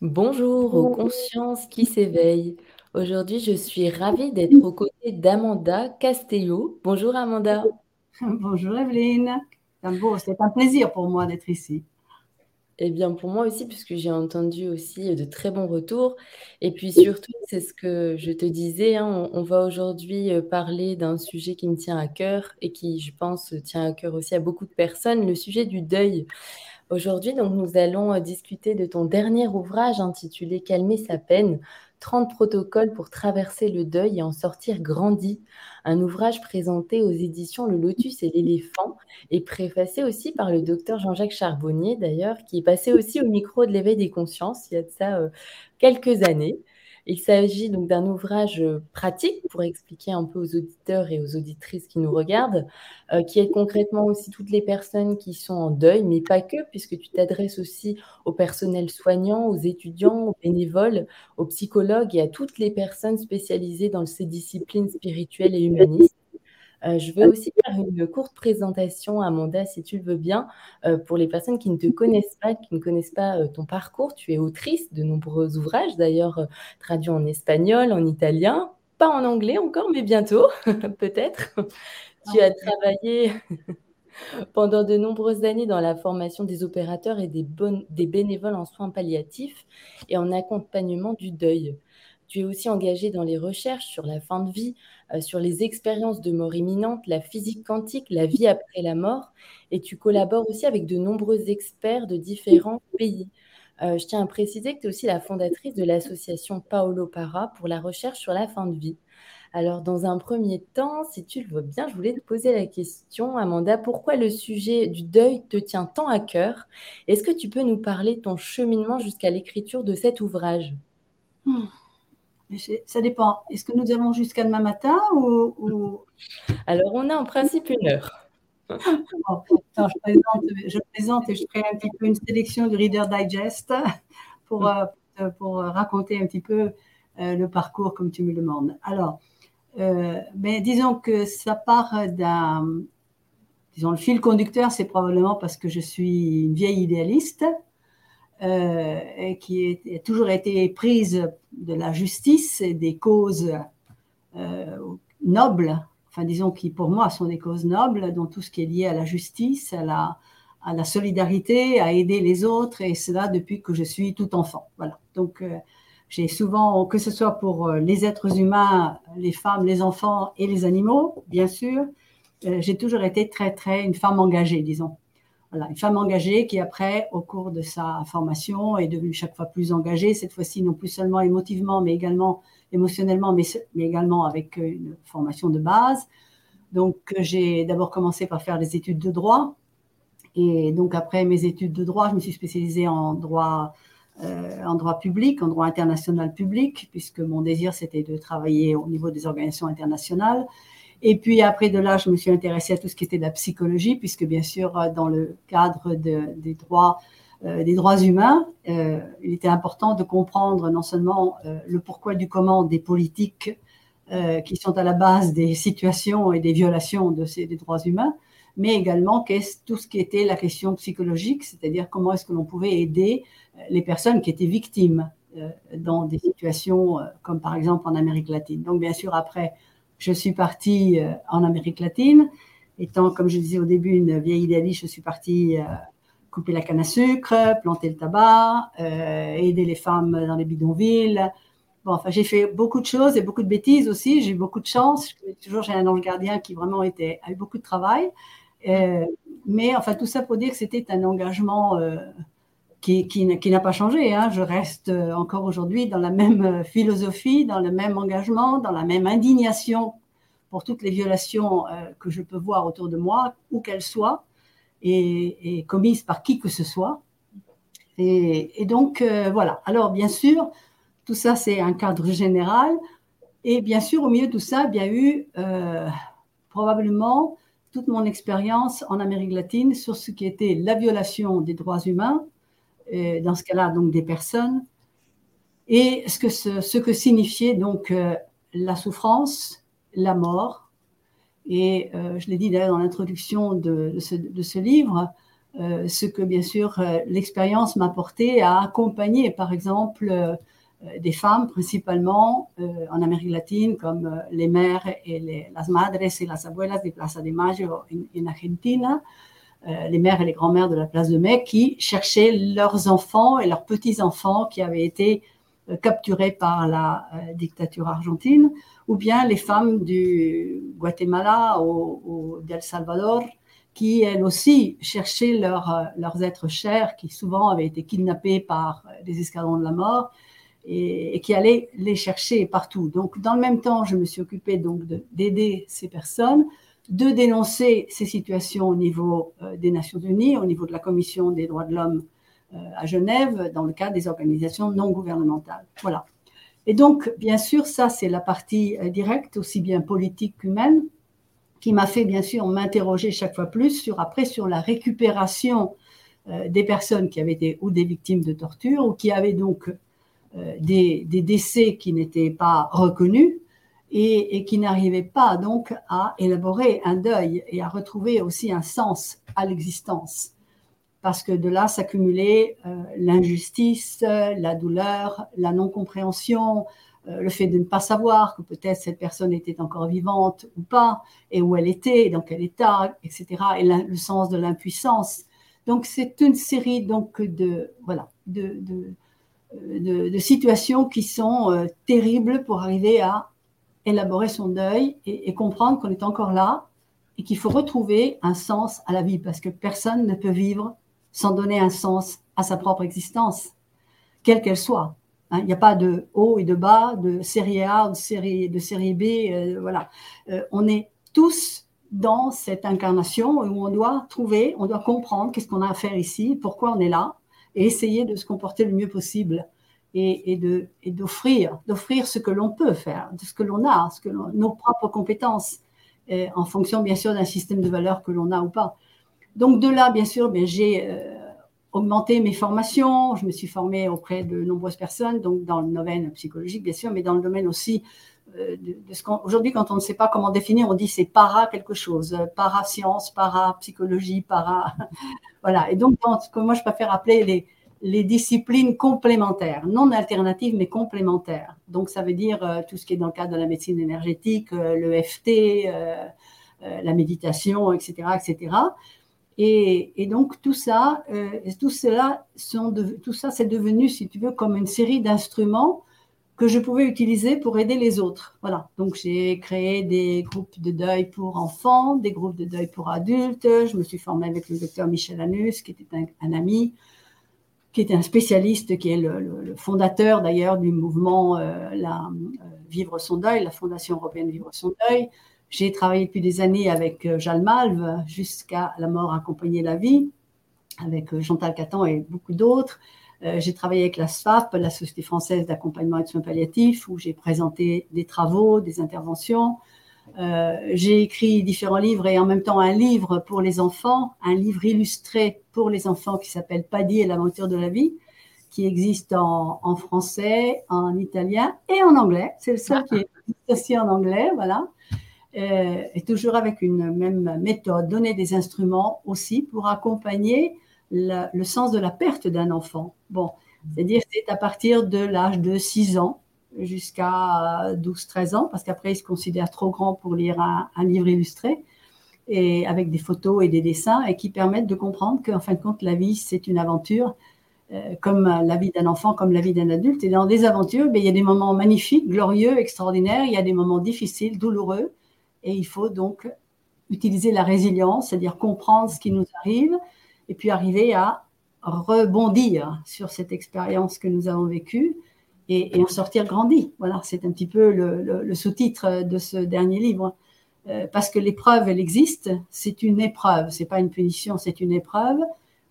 Bonjour aux consciences qui s'éveillent. Aujourd'hui, je suis ravie d'être aux côtés d'Amanda Castello. Bonjour Amanda. Bonjour Evelyne. C'est un plaisir pour moi d'être ici. Eh bien, pour moi aussi, puisque j'ai entendu aussi de très bons retours. Et puis surtout, c'est ce que je te disais, hein, on, va aujourd'hui euh, parler d'un sujet qui me tient à cœur et qui, je pense, tient à cœur aussi à beaucoup de personnes, le sujet du deuil. Aujourd'hui, donc, nous allons euh, discuter de ton dernier ouvrage intitulé Calmer sa peine, 30 protocoles pour traverser le deuil et en sortir grandi. Un ouvrage présenté aux éditions Le Lotus et l'éléphant et préfacé aussi par le docteur Jean-Jacques Charbonnier, d'ailleurs, qui est passé aussi au micro de l'éveil des consciences il y a de ça euh, quelques années. Il s'agit donc d'un ouvrage euh, pratique pour expliquer un peu aux auditeurs et aux auditrices qui nous regardent, euh, qui aide concrètement aussi toutes les personnes qui sont en deuil, mais pas que, puisque tu t'adresses aussi au personnel soignant, aux étudiants, aux bénévoles, aux psychologues et à toutes les personnes spécialisées dans ces disciplines spirituelles et humanistes. Euh, je veux aussi faire une courte présentation, Amanda, si tu le veux bien, euh, pour les personnes qui ne te connaissent pas, qui ne connaissent pas euh, ton parcours. Tu es autrice de nombreux ouvrages, d'ailleurs traduits en espagnol, en italien, pas en anglais encore, mais bientôt, peut-être. tu as travaillé pendant de nombreuses années dans la formation des opérateurs et des, des bénévoles en soins palliatifs et en accompagnement du deuil. Tu es aussi engagé dans les recherches sur la fin de vie, euh, sur les expériences de mort imminente, la physique quantique, la vie après la mort, et tu collabores aussi avec de nombreux experts de différents pays. Euh, je tiens à préciser que tu es aussi la fondatrice de l'association Paolo Para pour la recherche sur la fin de vie. Alors, dans un premier temps, si tu le veux bien, je voulais te poser la question, Amanda, pourquoi le sujet du deuil te tient tant à cœur? Est-ce que tu peux nous parler de ton cheminement jusqu'à l'écriture de cet ouvrage? Hmm. Ça dépend. Est-ce que nous avons jusqu'à demain matin ou, Alors, on a en principe une heure. je, présente, et je ferai un petit peu une sélection du Reader Digest pour, euh, pour raconter un petit peu euh, le parcours comme tu me demandes. Alors, euh, mais disons que ça part d'un. Disons, le fil conducteur, c'est probablement parce que je suis une vieille idéaliste euh, et qui a toujours été prise de la justice et des causes euh, nobles, enfin disons qui pour moi sont des causes nobles, dont tout ce qui est lié à la justice, à la, à la solidarité, à aider les autres, et cela depuis que je suis tout enfant. Voilà. Donc euh, j'ai souvent, que ce soit pour les êtres humains, les femmes, les enfants et les animaux, bien sûr, j'ai toujours été très très une femme engagée, disons une femme engagée qui après, au cours de sa formation, est devenue chaque fois plus engagée, cette fois-ci non plus seulement émotivement, mais également émotionnellement, mais, mais également avec une formation de base. Donc j'ai d'abord commencé par faire des études de droit. Et donc après mes études de droit, je me suis spécialisée en droit, euh, en droit public, en droit international public, puisque mon désir c'était de travailler au niveau des organisations internationales. Et puis après de là, je me suis intéressée à tout ce qui était de la psychologie, puisque bien sûr, euh, dans le cadre des droits, euh, des droits humains, euh, il était important de comprendre non seulement le pourquoi du comment des politiques qui sont à la base des situations et des violations de ces des droits humains, mais également qu'est-ce, tout ce qui était la question psychologique, c'est-à-dire comment est-ce que l'on pouvait aider les personnes qui étaient victimes dans des situations comme par exemple en Amérique latine. Donc bien sûr, après je suis partie euh, en Amérique latine. Étant, comme je disais au début, une vieille idéaliste, je suis partie euh, couper la canne à sucre, planter le tabac, euh, aider les femmes dans les bidonvilles. Bon, enfin, j'ai fait beaucoup de choses et beaucoup de bêtises aussi. J'ai eu beaucoup de chance. Toujours, j'ai un ange gardien qui vraiment était, a eu beaucoup de travail. mais enfin, tout ça pour dire que c'était un engagement qui, n'a pas changé. Hein. Je reste euh, encore aujourd'hui dans la même euh, philosophie, dans le même engagement, dans la même indignation pour toutes les violations euh, que je peux voir autour de moi, où qu'elles soient, et, commises par qui que ce soit. Et, donc, voilà. Alors, bien sûr, tout ça, c'est un cadre général. Et bien sûr, au milieu de tout ça, il y a eu probablement toute mon expérience en Amérique latine sur ce qui était la violation des droits humains, euh, dans ce cas-là, donc des personnes, et ce que, ce, que signifiait donc euh, la souffrance, la mort. Et euh, je l'ai dit d'ailleurs dans l'introduction de, ce, livre, ce que bien sûr l'expérience m'a porté à accompagner, par exemple, des femmes principalement en Amérique latine, comme les mères et les, las madres et las abuelas de Plaza de Mayo en, en Argentina, les mères et les grands-mères de la place de Mai, qui cherchaient leurs enfants et leurs petits-enfants qui avaient été capturés par la dictature argentine ou bien les femmes du Guatemala ou, d'El Salvador, qui elles aussi cherchaient leurs êtres chers, qui souvent avaient été kidnappés par les escadrons de la mort, et, qui allaient les chercher partout. Donc, dans le même temps, je me suis occupée donc d'aider ces personnes, de dénoncer ces situations au niveau euh, des Nations Unies, au niveau de la Commission des droits de l'homme euh, à Genève, dans le cadre des organisations non gouvernementales. Voilà. Et donc, bien sûr, ça, c'est la partie euh, directe, aussi bien politique qu'humaine, qui m'a fait, bien sûr, m'interroger chaque fois plus sur, après, sur la récupération des personnes qui avaient été ou des victimes de torture ou qui avaient donc des, décès qui n'étaient pas reconnus et, qui n'arrivaient pas donc à élaborer un deuil et à retrouver aussi un sens à l'existence parce que de là s'accumulait euh, l'injustice, la douleur, la non-compréhension, euh, le fait de ne pas savoir que peut-être cette personne était encore vivante ou pas, et où elle était, dans quel état, etc., et le sens de l'impuissance. Donc c'est une série donc de voilà de, de, de, situations qui sont euh, terribles pour arriver à élaborer son deuil et, comprendre qu'on est encore là et qu'il faut retrouver un sens à la vie parce que personne ne peut vivre sans donner un sens à sa propre existence, quelle qu'elle soit. Hein. Il n'y a pas de haut et de bas, de série A ou de série, de série B. Euh, voilà. Euh, on est tous dans cette incarnation où on doit trouver, on doit comprendre qu'est-ce qu'on a à faire ici, pourquoi on est là, et essayer de se comporter le mieux possible et, de, et d'offrir, d'offrir ce que l'on peut faire, de ce que l'on a, ce que nos propres compétences, en fonction bien sûr d'un système de valeurs que l'on a ou pas. Donc de là, bien sûr, ben, j'ai euh, augmenté mes formations. Je me suis formée auprès de nombreuses personnes, donc dans le domaine psychologique, bien sûr, mais dans le domaine aussi euh, de, ce qu'aujourd'hui, quand on ne sait pas comment définir, on dit c'est para quelque chose, para science, para psychologie, para voilà. Et donc, moi, je préfère appeler les, les disciplines complémentaires, non alternatives, mais complémentaires. Donc, ça veut dire euh, tout ce qui est dans le cadre de la médecine énergétique, le FT, la méditation, etc., etc. Et, donc tout ça, euh, tout cela sont tout ça, c'est devenu, si tu veux, comme une série d'instruments que je pouvais utiliser pour aider les autres. Voilà. Donc j'ai créé des groupes de deuil pour enfants, des groupes de deuil pour adultes. Je me suis formée avec le docteur Michel Anus, qui était un, ami, qui était un spécialiste, qui est le, fondateur d'ailleurs du mouvement euh, la, euh, Vivre son deuil, la Fondation européenne Vivre son deuil. J'ai travaillé depuis des années avec euh, Malve jusqu'à la mort accompagnée la vie, avec euh, Chantal Catan et beaucoup d'autres. J'ai travaillé avec la SFAP, la Société française d'accompagnement et de soins palliatifs, où j'ai présenté des travaux, des interventions. J'ai écrit différents livres et en même temps un livre pour les enfants, un livre illustré pour les enfants qui s'appelle Paddy et l'aventure de la vie, qui existe en, en, français, en italien et en anglais. C'est le seul qui est aussi en anglais, voilà. Euh, et toujours avec une même méthode, donner des instruments aussi pour accompagner le sens de la perte d'un enfant. Bon, c'est-à-dire c'est à partir de l'âge de 6 ans jusqu'à 12-13 ans, parce qu'après, il se considère trop grand pour lire un, livre illustré, et avec des photos et des dessins, et qui permettent de comprendre qu'en fin de compte, la vie, c'est une aventure, euh, comme la vie d'un enfant, comme la vie d'un adulte. Et dans des aventures, ben, il y a des moments magnifiques, glorieux, extraordinaires, il y a des moments difficiles, douloureux, et il faut donc utiliser la résilience, c'est-à-dire comprendre ce qui nous arrive et puis arriver à rebondir sur cette expérience que nous avons vécue et, en sortir grandi. Voilà, c'est un petit peu le, sous-titre de ce dernier livre. Euh, parce que l'épreuve, elle existe, c'est une épreuve, c'est pas une punition, c'est une épreuve.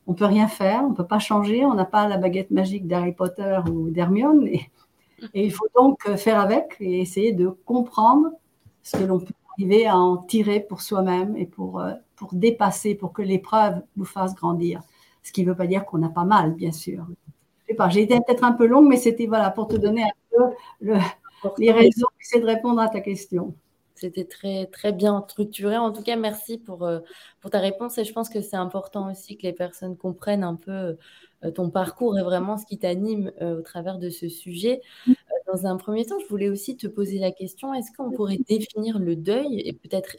On peut rien faire, on peut pas changer, on n'a pas la baguette magique d'Harry Potter ou d'Hermione, et, il faut donc faire avec et essayer de comprendre ce que l'on peut arriver à en tirer pour soi-même et pour, euh, pour dépasser, pour que l'épreuve nous fasse grandir. Ce qui ne veut pas dire qu'on n'a pas mal, bien sûr. Je sais pas, j'ai été peut-être un peu longue, mais c'était voilà, pour te donner un peu le, les raisons, c'est de répondre à ta question. C'était très, très bien structuré. En tout cas, merci pour, euh, pour ta réponse. Et je pense que c'est important aussi que les personnes comprennent un peu euh, ton parcours et vraiment ce qui t'anime euh, au travers de ce sujet. dans un premier temps, je voulais aussi te poser la question, est-ce qu'on pourrait définir le deuil, et peut-être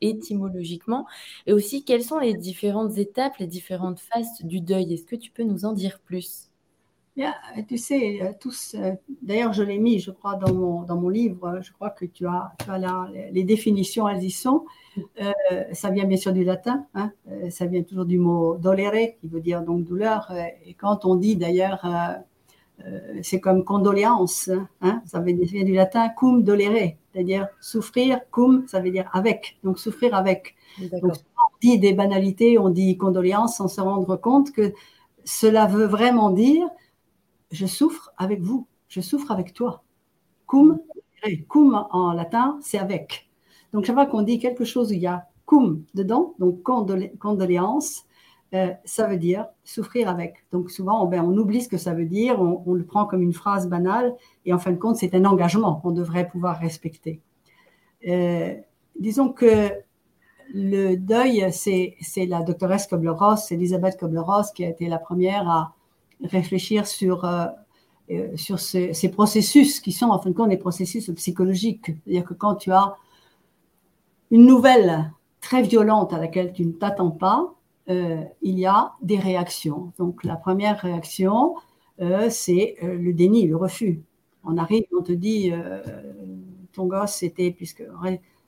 étymologiquement, et aussi quelles sont les différentes étapes, les différentes phases du deuil? Est-ce que tu peux nous en dire plus? Tu sais, euh, tous, euh, d'ailleurs, je l'ai mis, je crois, dans mon, dans mon livre, je crois que tu as, tu as là, les définitions, elles y sont. Euh, ça vient bien sûr du latin, hein, ça vient toujours du mot dolere, qui veut dire donc douleur. Et quand on dit d'ailleurs, c'est comme condoléance, hein, ça vient du latin cum dolere, c'est-à-dire souffrir, cum, ça veut dire avec, donc souffrir avec. Donc, on dit des banalités, on dit condoléance sans se rendre compte que cela veut vraiment dire je souffre avec vous, je souffre avec toi. Cum, cum en latin, c'est avec. Donc, chaque fois qu'on dit quelque chose où il y a cum dedans, donc condoléance, euh, ça veut dire souffrir avec. Donc, souvent, on, ben, oublie ce que ça veut dire, on, le prend comme une phrase banale, et en fin de compte, c'est un engagement qu'on devrait pouvoir respecter. Euh, disons que le deuil, c'est la doctoresse Kobler-Ross, Elisabeth Kobler-Ross, qui a été la première à réfléchir sur, euh, euh, sur ces, processus qui sont en fin de compte des processus psychologiques. C'est-à-dire que quand tu as une nouvelle très violente à laquelle tu ne t'attends pas, euh, il y a des réactions. Donc la première réaction, c'est le déni, le refus. On arrive, on te dit, ton gosse, c'était, puisque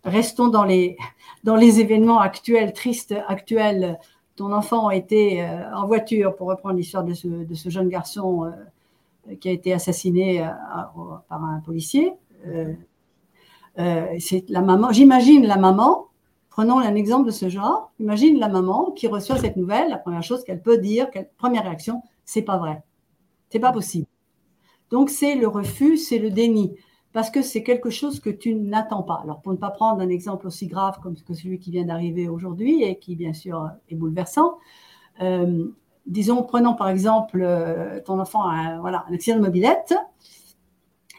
restons dans les, dans les événements actuels, tristes actuels, ton enfant été euh, en voiture, pour reprendre l'histoire de ce, jeune garçon euh, qui a été assassiné euh, par un policier. c'est la maman. J'imagine la maman. Prenons un exemple de ce genre. Imagine la maman qui reçoit cette nouvelle. La première chose qu'elle peut dire, quelle première réaction, c'est pas vrai, c'est pas possible. Donc c'est le refus, c'est le déni parce que c'est quelque chose que tu n'attends pas. Alors, pour ne pas prendre un exemple aussi grave comme celui qui vient d'arriver aujourd'hui et qui, bien sûr, est bouleversant, euh, disons, prenons par exemple euh, ton enfant a un, voilà, un accident de mobilette,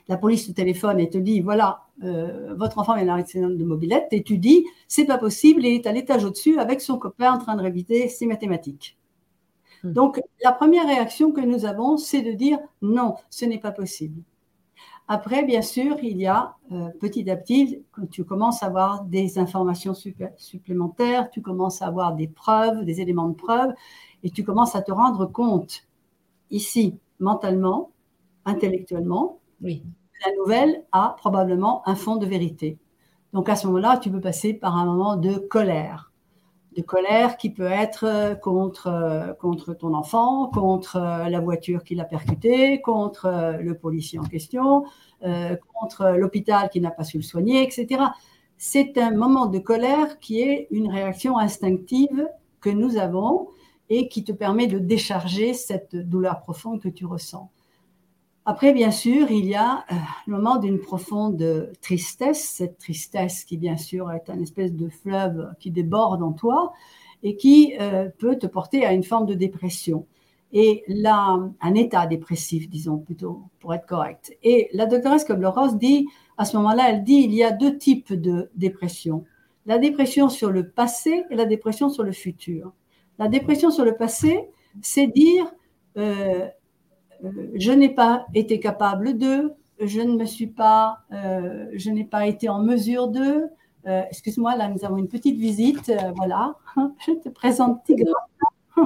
la police te téléphone et te dit, voilà, euh, votre enfant a un accident de mobilette, et tu dis, c'est pas possible, il est à l'étage au-dessus avec son copain en train de réviser ses mathématiques. Hmm. Donc, la première réaction que nous avons, c'est de dire, non, ce n'est pas possible. Après, bien sûr, il y a euh, petit à petit, quand tu commences à avoir des informations supplémentaires, tu commences à avoir des preuves, des éléments de preuve, et tu commences à te rendre compte, ici, mentalement, intellectuellement, oui. la nouvelle a probablement un fond de vérité. Donc à ce moment-là, tu peux passer par un moment de colère de colère qui peut être euh, contre, euh, contre ton enfant, contre euh, la voiture qui l'a percuté, contre le policier en question, contre l'hôpital qui n'a pas su le soigner, etc. C'est un moment de colère qui est une réaction instinctive que nous avons et qui te permet de décharger cette douleur profonde que tu ressens. Après, bien sûr, il y a euh, le moment d'une profonde tristesse, cette tristesse qui, bien sûr, est un espèce de fleuve qui déborde en toi et qui euh, peut te porter à une forme de dépression. Et là, un état dépressif, disons plutôt, pour être correct. Et la doctoresse Kubler-Ross dit, à ce moment-là, elle dit, il y a deux types de dépression. La dépression sur le passé et la dépression sur le futur. La dépression sur le passé, c'est dire, euh, je n'ai pas été capable de, je ne me suis pas, euh, je n'ai pas été en mesure de. Euh, excuse-moi, là nous avons une petite visite, voilà. Je te présente Tigre.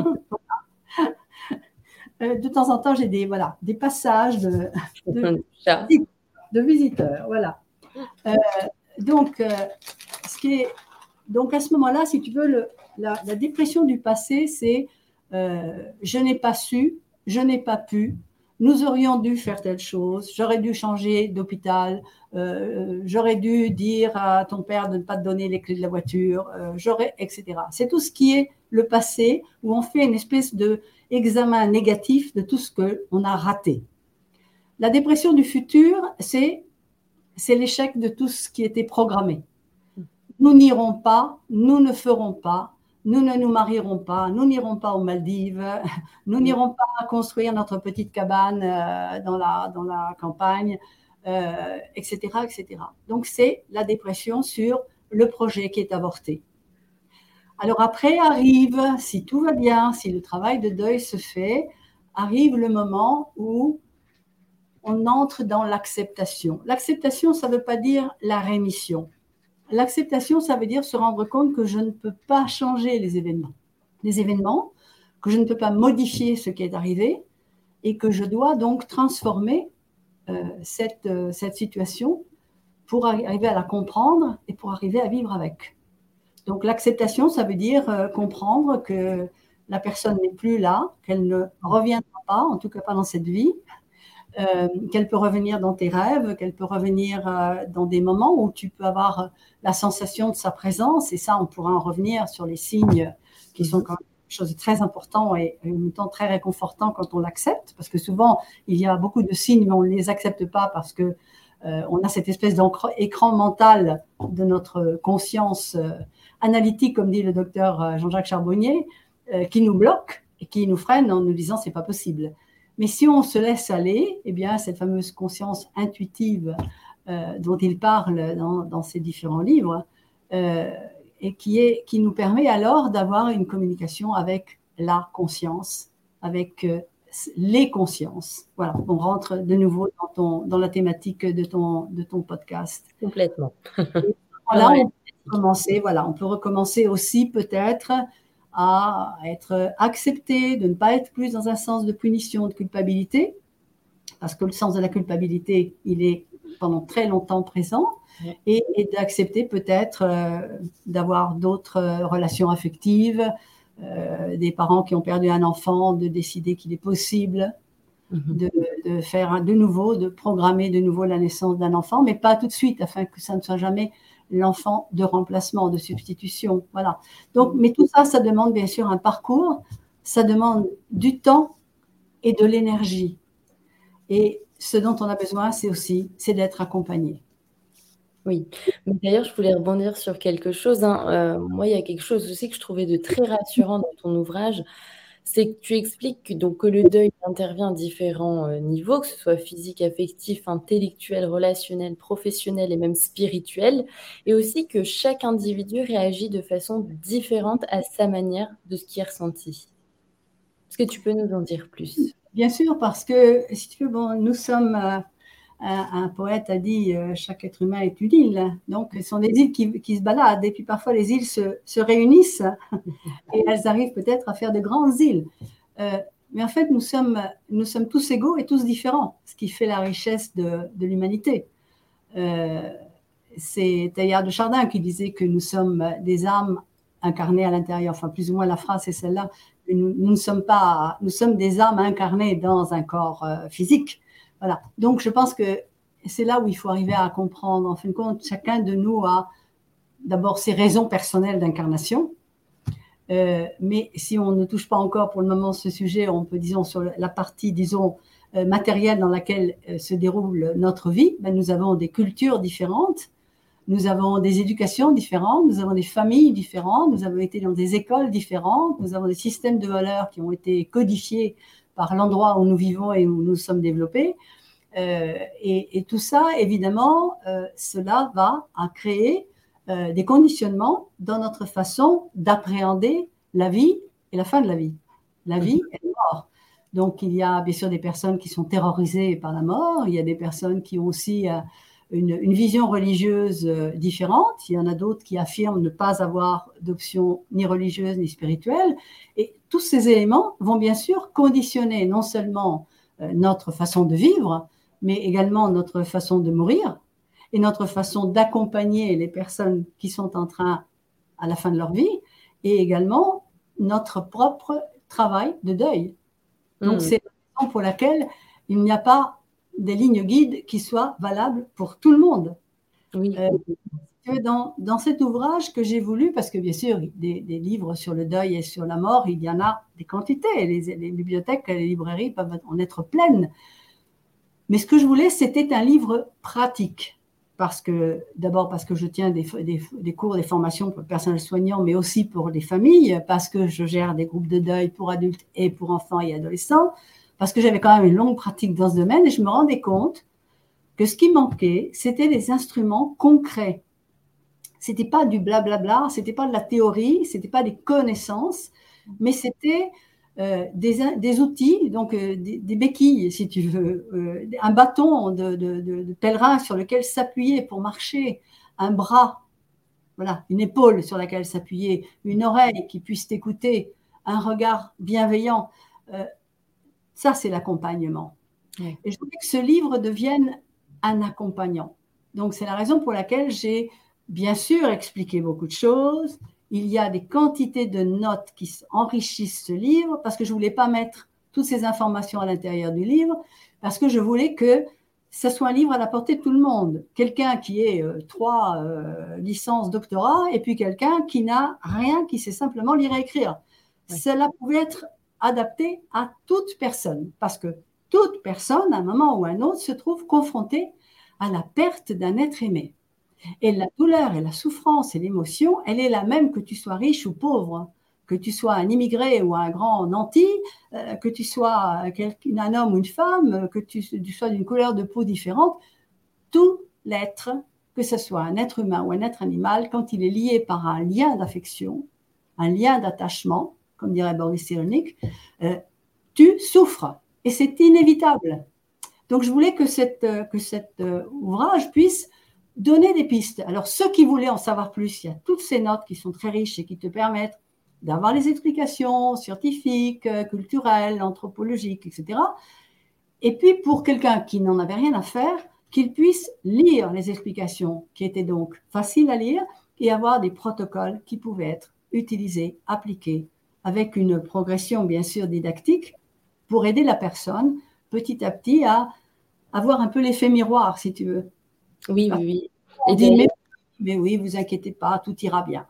de temps en temps, j'ai des voilà des passages de, de, visiteurs, voilà. donc, ce qui est donc à ce moment-là, si tu veux, le, la, la, dépression du passé, c'est je n'ai pas su, je n'ai pas pu, nous aurions dû faire telle chose, j'aurais dû changer d'hôpital, euh, j'aurais dû dire à ton père de ne pas te donner les clés de la voiture, euh, j'aurais, etc. C'est tout ce qui est le passé où on fait une espèce de examen négatif de tout ce que on a raté. La dépression du futur, c'est c'est l'échec de tout ce qui était programmé. Nous n'irons pas, nous ne ferons pas, nous ne nous marierons pas, nous n'irons pas aux Maldives, nous n'irons pas construire notre petite cabane euh, dans, la, dans la campagne, etc., etc. Donc c'est la dépression sur le projet qui est avorté. Alors après arrive, si tout va bien, si le travail de deuil se fait, arrive le moment où on entre dans l'acceptation. L'acceptation, ça ne veut pas dire la rémission. L'acceptation, ça veut dire se rendre compte que je ne peux pas changer les événements. Les événements, que je ne peux pas modifier ce qui est arrivé et que je dois donc transformer euh, cette, euh, cette situation pour arriver à la comprendre et pour arriver à vivre avec. Donc l'acceptation, ça veut dire euh, comprendre que la personne n'est plus là, qu'elle ne reviendra pas, en tout cas pas dans cette vie, euh, qu'elle peut revenir dans tes rêves, qu'elle peut revenir euh, dans des moments où tu peux avoir la sensation de sa présence. Et ça, on pourra en revenir sur les signes qui sont quand même quelque chose de très important et en même temps très réconfortant quand on l'accepte. Parce que souvent, il y a beaucoup de signes, mais on ne les accepte pas parce que euh, on a cette espèce d'écran mental de notre conscience analytique, comme dit le docteur Jean-Jacques Charbonnier, qui nous bloque et qui nous freine en nous disant c'est pas possible. Mais si on se laisse aller, eh bien, cette fameuse conscience intuitive euh, dont il parle dans, ses différents livres, euh, et qui, est, qui nous permet alors d'avoir une communication avec la conscience, avec euh, les consciences. Voilà, on rentre de nouveau dans, ton, dans la thématique de ton, de ton podcast. Complètement. voilà, on peut recommencer, voilà, on peut recommencer aussi peut-être à être accepté, de ne pas être plus dans un sens de punition, de culpabilité, parce que le sens de la culpabilité, il est pendant très longtemps présent, et, d'accepter peut-être euh, d'avoir d'autres euh, relations affectives, euh, des parents qui ont perdu un enfant, de décider qu'il est possible mhm. de, de, faire de nouveau, de programmer de nouveau la naissance d'un enfant, mais pas tout de suite, afin que ça ne soit jamais l'enfant de remplacement, de substitution. Voilà. Donc, mais tout ça, ça demande bien sûr un parcours, ça demande du temps et de l'énergie. Et ce dont on a besoin, c'est aussi, c'est d'être accompagné. Oui, d'ailleurs, je voulais rebondir sur quelque chose. Hein. Euh, moi, il y a quelque chose aussi que je trouvais de très rassurant dans ton ouvrage, c'est que tu expliques que, donc, que le deuil intervient à différents euh, niveaux, que ce soit physique, affectif, intellectuel, relationnel, professionnel et même spirituel, et aussi que chaque individu réagit de façon différente à sa manière de ce qui est ressenti. Est-ce que tu peux nous en dire plus? Bien sûr, parce que si tu veux, bon, nous sommes euh, un, poète a dit euh, chaque être humain est une île. Donc, ce sont des îles qui, se baladent. Et puis parfois, les îles se, réunissent et elles arrivent peut-être à faire de grandes îles. Euh, mais en fait, nous sommes, nous sommes tous égaux et tous différents, ce qui fait la richesse de, l'humanité. Euh, c'est Teilhard de Chardin qui disait que nous sommes des âmes incarnées à l'intérieur. Enfin, plus ou moins la phrase est celle-là. Nous, nous, ne sommes pas, nous sommes des âmes incarnées dans un corps physique. Voilà. Donc, je pense que c'est là où il faut arriver à comprendre. En fin de compte, chacun de nous a d'abord ses raisons personnelles d'incarnation. Euh, mais si on ne touche pas encore pour le moment ce sujet, on peut, disons, sur la partie, disons, euh, matérielle dans laquelle euh, se déroule notre vie, ben, nous avons des cultures différentes, nous avons des éducations différentes, nous avons des familles différentes, nous avons été dans des écoles différentes, nous avons des systèmes de valeurs qui ont été codifiés l'endroit où nous vivons et où nous sommes développés. Euh, et, tout ça, évidemment, euh, cela va à créer euh, des conditionnements dans notre façon d'appréhender la vie et la fin de la vie. La vie et la mort. Donc, il y a bien sûr des personnes qui sont terrorisées par la mort, il y a des personnes qui ont aussi une, une, vision religieuse différente, il y en a d'autres qui affirment ne pas avoir d'option ni religieuse ni spirituelle. Et tous ces éléments vont bien sûr conditionner non seulement euh, notre façon de vivre, mais également notre façon de mourir et notre façon d'accompagner les personnes qui sont en train à la fin de leur vie et également notre propre travail de deuil. Donc, hmm. c'est la raison pour laquelle il n'y a pas des lignes guides qui soient valables pour tout le monde. Oui. Euh, dans, cet ouvrage que j'ai voulu, parce que bien sûr, des, livres sur le deuil et sur la mort, il y en a des quantités. Les, les bibliothèques, les librairies peuvent en être pleines. Mais ce que je voulais, c'était un livre pratique. Parce que, d'abord, parce que je tiens des, des, des, cours, des formations pour le personnel soignant, mais aussi pour les familles, parce que je gère des groupes de deuil pour adultes et pour enfants et adolescents, parce que j'avais quand même une longue pratique dans ce domaine et je me rendais compte que ce qui manquait, c'était des instruments concrets. C'était pas du blablabla, c'était pas de la théorie, c'était pas des connaissances, mais c'était euh, des, outils, donc euh, des, béquilles, si tu veux, euh, un bâton de, pèlerin sur lequel s'appuyer pour marcher, un bras, voilà, une épaule sur laquelle s'appuyer, une oreille qui puisse t'écouter, un regard bienveillant. ça, c'est l'accompagnement. Et je voulais que ce livre devienne un accompagnant. Donc, c'est la raison pour laquelle j'ai bien sûr expliqué beaucoup de choses. Il y a des quantités de notes qui enrichissent ce livre parce que je ne voulais pas mettre toutes ces informations à l'intérieur du livre, parce que je voulais que ce soit un livre à la portée de tout le monde. Quelqu'un qui ait euh, trois euh, licences, doctorat, et puis quelqu'un qui n'a rien, qui sait simplement lire et écrire. Cela pouvait être adapté à toute personne, parce que toute personne, à un moment ou à un autre, se trouve confrontée à la perte d'un être aimé. Et la douleur et la souffrance et l'émotion, elle est la même que tu sois riche ou pauvre, que tu sois un immigré ou un grand nanti, euh, que tu sois un homme ou une femme, que tu, sois d'une couleur de peau différente. Tout l'être, que ce soit un être humain ou un être animal, quand il est lié par un lien d'affection, un lien d'attachement, comme dirait Boris Cyrulnik, euh, tu souffres. Et c'est inévitable. Donc, je voulais que, cette, euh, que cet ouvrage puisse donner des pistes. Alors, ceux qui voulaient en savoir plus, il y a toutes ces notes qui sont très riches et qui te permettent d'avoir les explications scientifiques, euh, culturelles, anthropologiques, etc. Et puis, pour quelqu'un qui n'en avait rien à faire, qu'il puisse lire les explications qui étaient donc faciles à lire et avoir des protocoles qui pouvaient être utilisés, appliqués, avec une progression bien sûr didactique, pour aider la personne petit à petit à avoir un peu l'effet miroir, si tu veux. Oui, oui, oui. Et mais, oui, vous inquiétez pas, tout ira bien.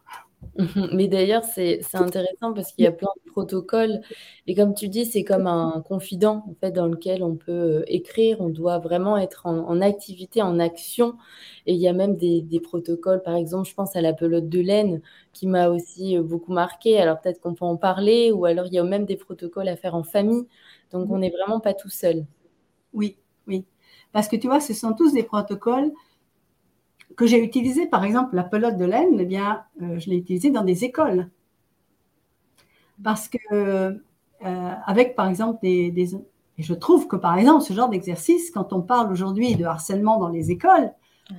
Mais d'ailleurs, c'est intéressant parce qu'il y a plein de protocoles. Et comme tu dis, c'est comme un confident en fait, dans lequel on peut euh, écrire. On doit vraiment être en, activité, en action. Et il y a même des, des, protocoles. Par exemple, je pense à la pelote de laine qui m'a aussi euh, beaucoup marqué. Alors peut-être qu'on peut en parler. Ou alors il y a même des protocoles à faire en famille. Donc, on n'est vraiment pas tout seul. Oui, oui. Parce que tu vois, ce sont tous des protocoles que j'ai utilisés. Par exemple, la pelote de laine, eh bien, euh, je l'ai utilisée dans des écoles. Parce que, euh, avec, par exemple, des, des, Et je trouve que, par exemple, ce genre d'exercice, quand on parle aujourd'hui de harcèlement dans les écoles,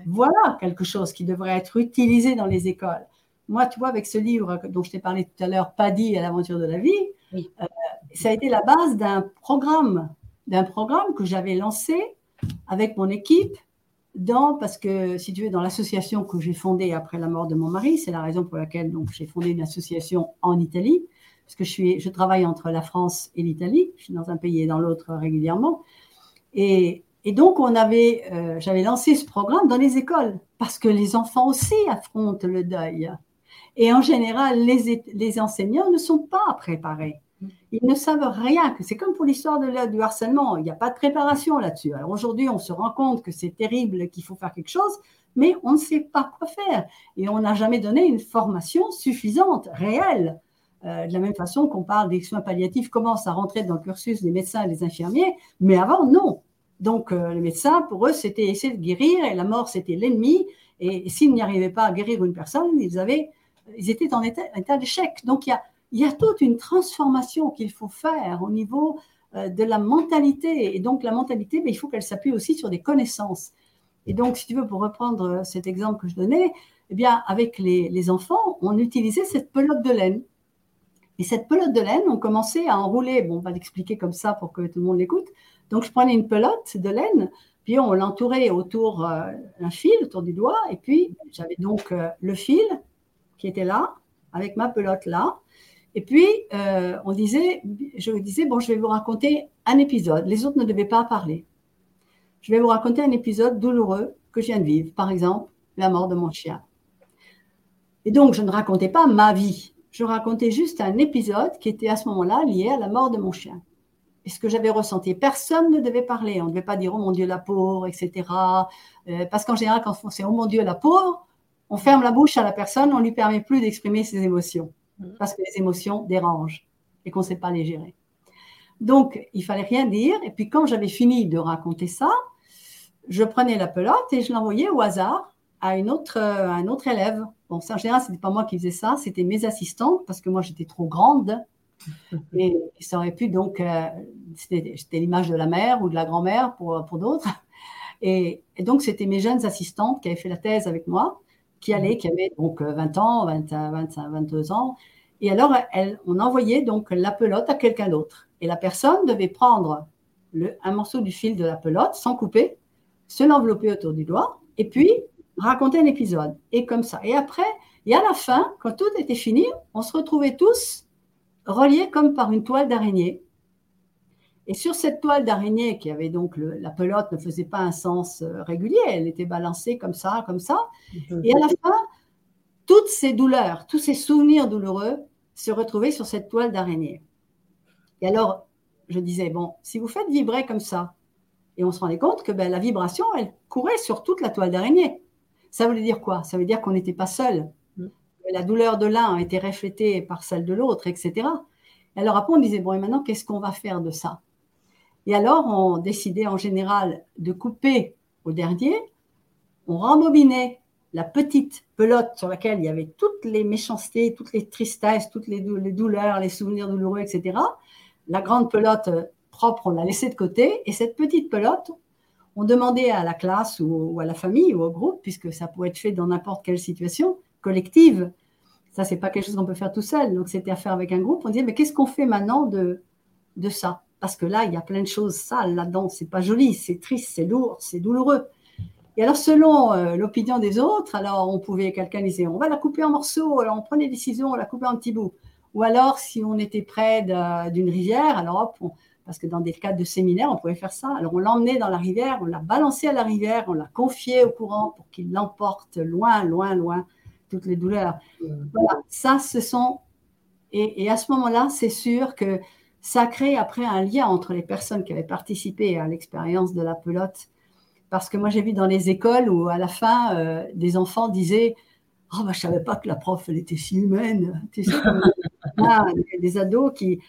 voilà quelque chose qui devrait être utilisé dans les écoles. Moi, tu vois, avec ce livre dont je t'ai parlé tout à l'heure, Paddy à l'aventure de la vie, oui. Euh, ça a été la base d'un programme, d'un programme que j'avais lancé avec mon équipe parce que si tu veux, dans l'association que j'ai fondée après la mort de mon mari, c'est la raison pour laquelle j'ai fondé une association en Italie, parce que je suis, je travaille entre la France et l'Italie, je suis dans un pays et dans l'autre régulièrement, et, donc on avait, euh, j'avais lancé ce programme dans les écoles, parce que les enfants aussi affrontent le deuil, et en général les enseignants ne sont pas préparés. Ils ne savent rien. C'est comme pour l'histoire du harcèlement. Il n'y a pas de préparation là-dessus. Alors aujourd'hui, on se rend compte que c'est terrible, qu'il faut faire quelque chose, mais on ne sait pas quoi faire. Et on n'a jamais donné une formation suffisante, réelle. Euh, de la même façon qu'on parle des soins palliatifs commence à rentrer dans le cursus des médecins et des infirmiers, mais avant, non. Donc, euh, les médecins, pour eux, c'était essayer de guérir et la mort, c'était l'ennemi. Et, s'ils n'y arrivaient pas à guérir une personne, ils, étaient en état, état d'échec. Donc, il y a, il y a toute une transformation qu'il faut faire au niveau euh, de la mentalité. Et donc, la mentalité, ben, il faut qu'elle s'appuie aussi sur des connaissances. Et donc, si tu veux, pour reprendre euh, cet exemple que je donnais, eh bien, avec les, enfants, on utilisait cette pelote de laine. Et cette pelote de laine, on commençait à enrouler, bon, on va l'expliquer comme ça pour que tout le monde l'écoute. Donc, je prenais une pelote de laine, puis on l'entourait autour euh, fil, autour du doigt, et puis j'avais donc le fil qui était là, avec ma pelote là, et puis, euh, on disait, je disais, bon, je vais vous raconter un épisode. Les autres ne devaient pas parler. Je vais vous raconter un épisode douloureux que je viens de vivre. Par exemple, la mort de mon chien. Et donc, je ne racontais pas ma vie. Je racontais juste un épisode qui était à ce moment-là lié à la mort de mon chien. Et ce que j'avais ressenti. Personne ne devait parler. On ne devait pas dire, oh mon Dieu, la pauvre, etc. Euh, parce qu'en général, quand on fait, oh mon Dieu, la pauvre, on ferme la bouche à la personne, on ne lui permet plus d'exprimer ses émotions. Mm. parce que les émotions dérangent et qu'on ne sait pas les gérer. Donc, il fallait rien dire. Et puis, quand j'avais fini de raconter ça, je prenais la pelote et je l'envoyais au hasard à, une autre, un autre élève. Bon, ça, en général, ce n'était pas moi qui faisais ça, c'était mes assistantes, parce que moi, j'étais trop grande. Et, ça aurait pu, donc, euh, c'était l'image de la mère ou de la grand-mère pour, pour d'autres. Et, donc, c'était mes jeunes assistantes qui avaient fait la thèse avec moi, qui allaient, qui avaient donc 20 ans, 20, 25, 22 ans. Et alors, elle, on envoyait donc la pelote à quelqu'un d'autre. Et la personne devait prendre le, un morceau du fil de la pelote sans couper, se l'envelopper autour du doigt, et puis raconter un épisode. Et comme ça. Et après, et à la fin, quand tout était fini, on se retrouvait tous reliés comme par une toile d'araignée. Et sur cette toile d'araignée, qui avait donc la pelote ne faisait pas un sens euh, régulier, elle était balancée comme ça, comme ça. Et à la fin, toutes ces douleurs, tous ces souvenirs douloureux se retrouvaient sur cette toile d'araignée. Et alors, je disais, bon, si vous faites vibrer comme ça, et on se rendait compte que ben, la vibration, elle courait sur toute la toile d'araignée. Ça voulait dire quoi? Ça veut dire qu'on n'était pas seul. Mm. La douleur de l'un était reflétée par celle de l'autre, etc. Et alors après, on disait, bon, et maintenant, qu'est-ce qu'on va faire de ça? Et alors, on décidait en général de couper au dernier, on rembobinait la petite pelote sur laquelle il y avait toutes les méchancetés, toutes les tristesses, toutes les, douleurs, les souvenirs douloureux, etc. La grande pelote propre, on l'a laissée de côté. Et cette petite pelote, on demandait à la classe ou, à la famille ou au groupe, puisque ça pouvait être fait dans n'importe quelle situation collective. Ça, c'est pas quelque chose qu'on peut faire tout seul. Donc, c'était à faire avec un groupe. On disait, mais qu'est-ce qu'on fait maintenant de, de ça? Parce que là, il y a plein de choses sales là-dedans. C'est pas joli, c'est triste, c'est lourd, c'est douloureux. Et alors, selon euh, l'opinion des autres, alors on pouvait, quelqu'un on va la couper en morceaux, on prenait des ciseaux, on la coupait en petits bouts. Ou alors, si on était près d'une rivière, alors hop, parce que dans des cas de séminaire, on pouvait faire ça. Alors, on l'emmenait dans la rivière, on l'a balancé à la rivière, on l'a confié au courant pour qu'il l'emporte loin, loin, loin, toutes les douleurs. Voilà, ça, ce sont. Et à ce moment-là, c'est sûr que ça crée après un lien entre les personnes qui avaient participé à l'expérience de la pelote parce que moi, j'ai vu dans les écoles où, à la fin, euh, des enfants disaient Oh, bah, je ne savais pas que la prof, elle était si humaine. Tu sais, ah, des ados qui.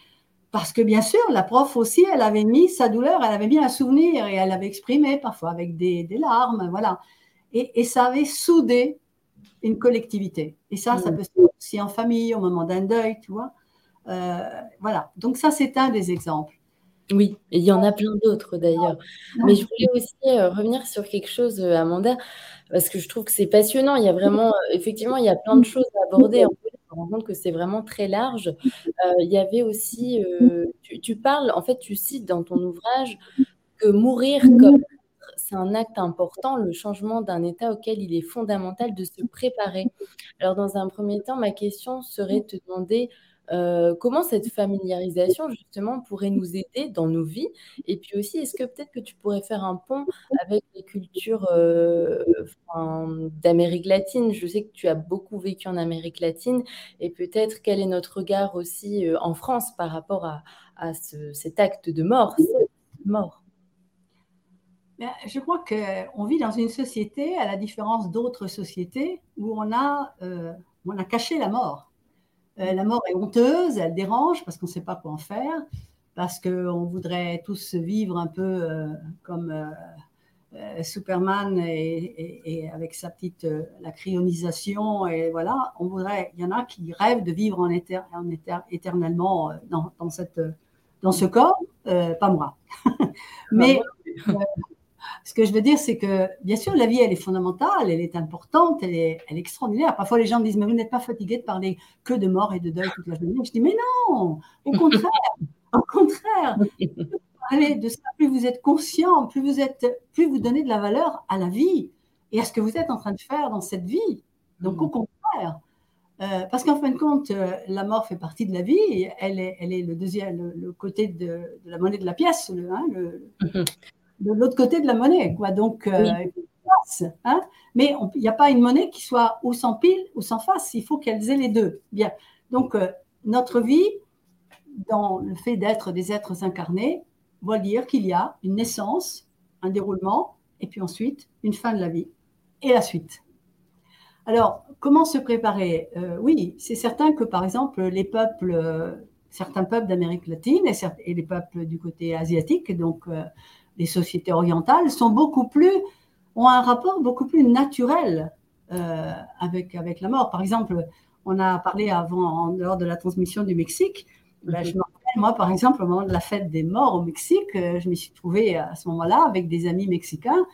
Parce que, bien sûr, la prof aussi, elle avait mis sa douleur, elle avait mis un souvenir et elle l'avait exprimé parfois avec des, larmes. Voilà. Et, ça avait soudé une collectivité. Et ça, ça mm. peut se faire aussi en famille, au moment d'un deuil, tu vois. Euh, voilà. Donc, ça, c'est un des exemples. Oui, et il y en a plein d'autres d'ailleurs. Mais je voulais aussi euh, revenir sur quelque chose, euh, Amanda, parce que je trouve que c'est passionnant. Il y a vraiment, euh, effectivement, il y a plein de choses à aborder. En fait, je me rends compte que c'est vraiment très large. il y avait aussi, tu, parles, en fait, tu cites dans ton ouvrage que mourir comme c'est un acte important, le changement d'un état auquel il est fondamental de se préparer. Alors, dans un premier temps, ma question serait de te demander euh, comment cette familiarisation, justement, pourrait nous aider dans nos vies? Et puis aussi, est-ce que peut-être que tu pourrais faire un pont avec les cultures euh, d'Amérique latine? Je sais que tu as beaucoup vécu en Amérique latine, et peut-être quel est notre regard aussi euh, en France par rapport à, cet acte de mort, mort? Ben, je crois qu'on vit dans une société, à la différence d'autres sociétés, où on a, on a caché la mort. Euh, la mort est honteuse, elle dérange parce qu'on ne sait pas quoi en faire, parce qu'on voudrait tous vivre un peu euh, comme euh, Superman et, avec sa petite la cryonisation et voilà, on voudrait. Il y en a qui rêvent de vivre en, en éternellement dans, dans, cette dans ce corps, pas moi. Mais ce que je veux dire, c'est que, bien sûr, la vie, elle est fondamentale, elle est importante, elle est, elle est extraordinaire. Parfois, les gens me disent, mais vous n'êtes pas fatigué de parler que de mort et de deuil toute la journée. Je dis, mais non, au contraire, au contraire. Allez, de ça, plus vous êtes conscient, plus vous, êtes, plus vous donnez de la valeur à la vie et à ce que vous êtes en train de faire dans cette vie. Donc, au contraire. Euh, parce qu'en fin de compte, euh, la mort fait partie de la vie. Elle est, elle est le deuxième, le, côté de, la monnaie de la pièce, le, hein, le, mhm de l'autre côté de la monnaie. Quoi. Donc, euh, hein. mais il n'y a pas une monnaie qui soit ou sans pile ou sans face. Il faut qu'elles aient les deux. Bien. Donc, euh, notre vie, dans le fait d'être des êtres incarnés, va dire qu'il y a une naissance, un déroulement, et puis ensuite une fin de la vie et la suite. Alors, comment se préparer? Euh, Oui, c'est certain que par exemple, les peuples, certains peuples d'Amérique latine et, et, les peuples du côté asiatique, donc les sociétés orientales sont beaucoup plus, ont un rapport beaucoup plus naturel euh, avec, avec la mort. Par exemple, on a parlé avant, en dehors de la transmission du Mexique, ben, je me rappelle, moi, par exemple, au moment de la fête des morts au Mexique, je me suis trouvée à ce moment-là avec des amis mexicains.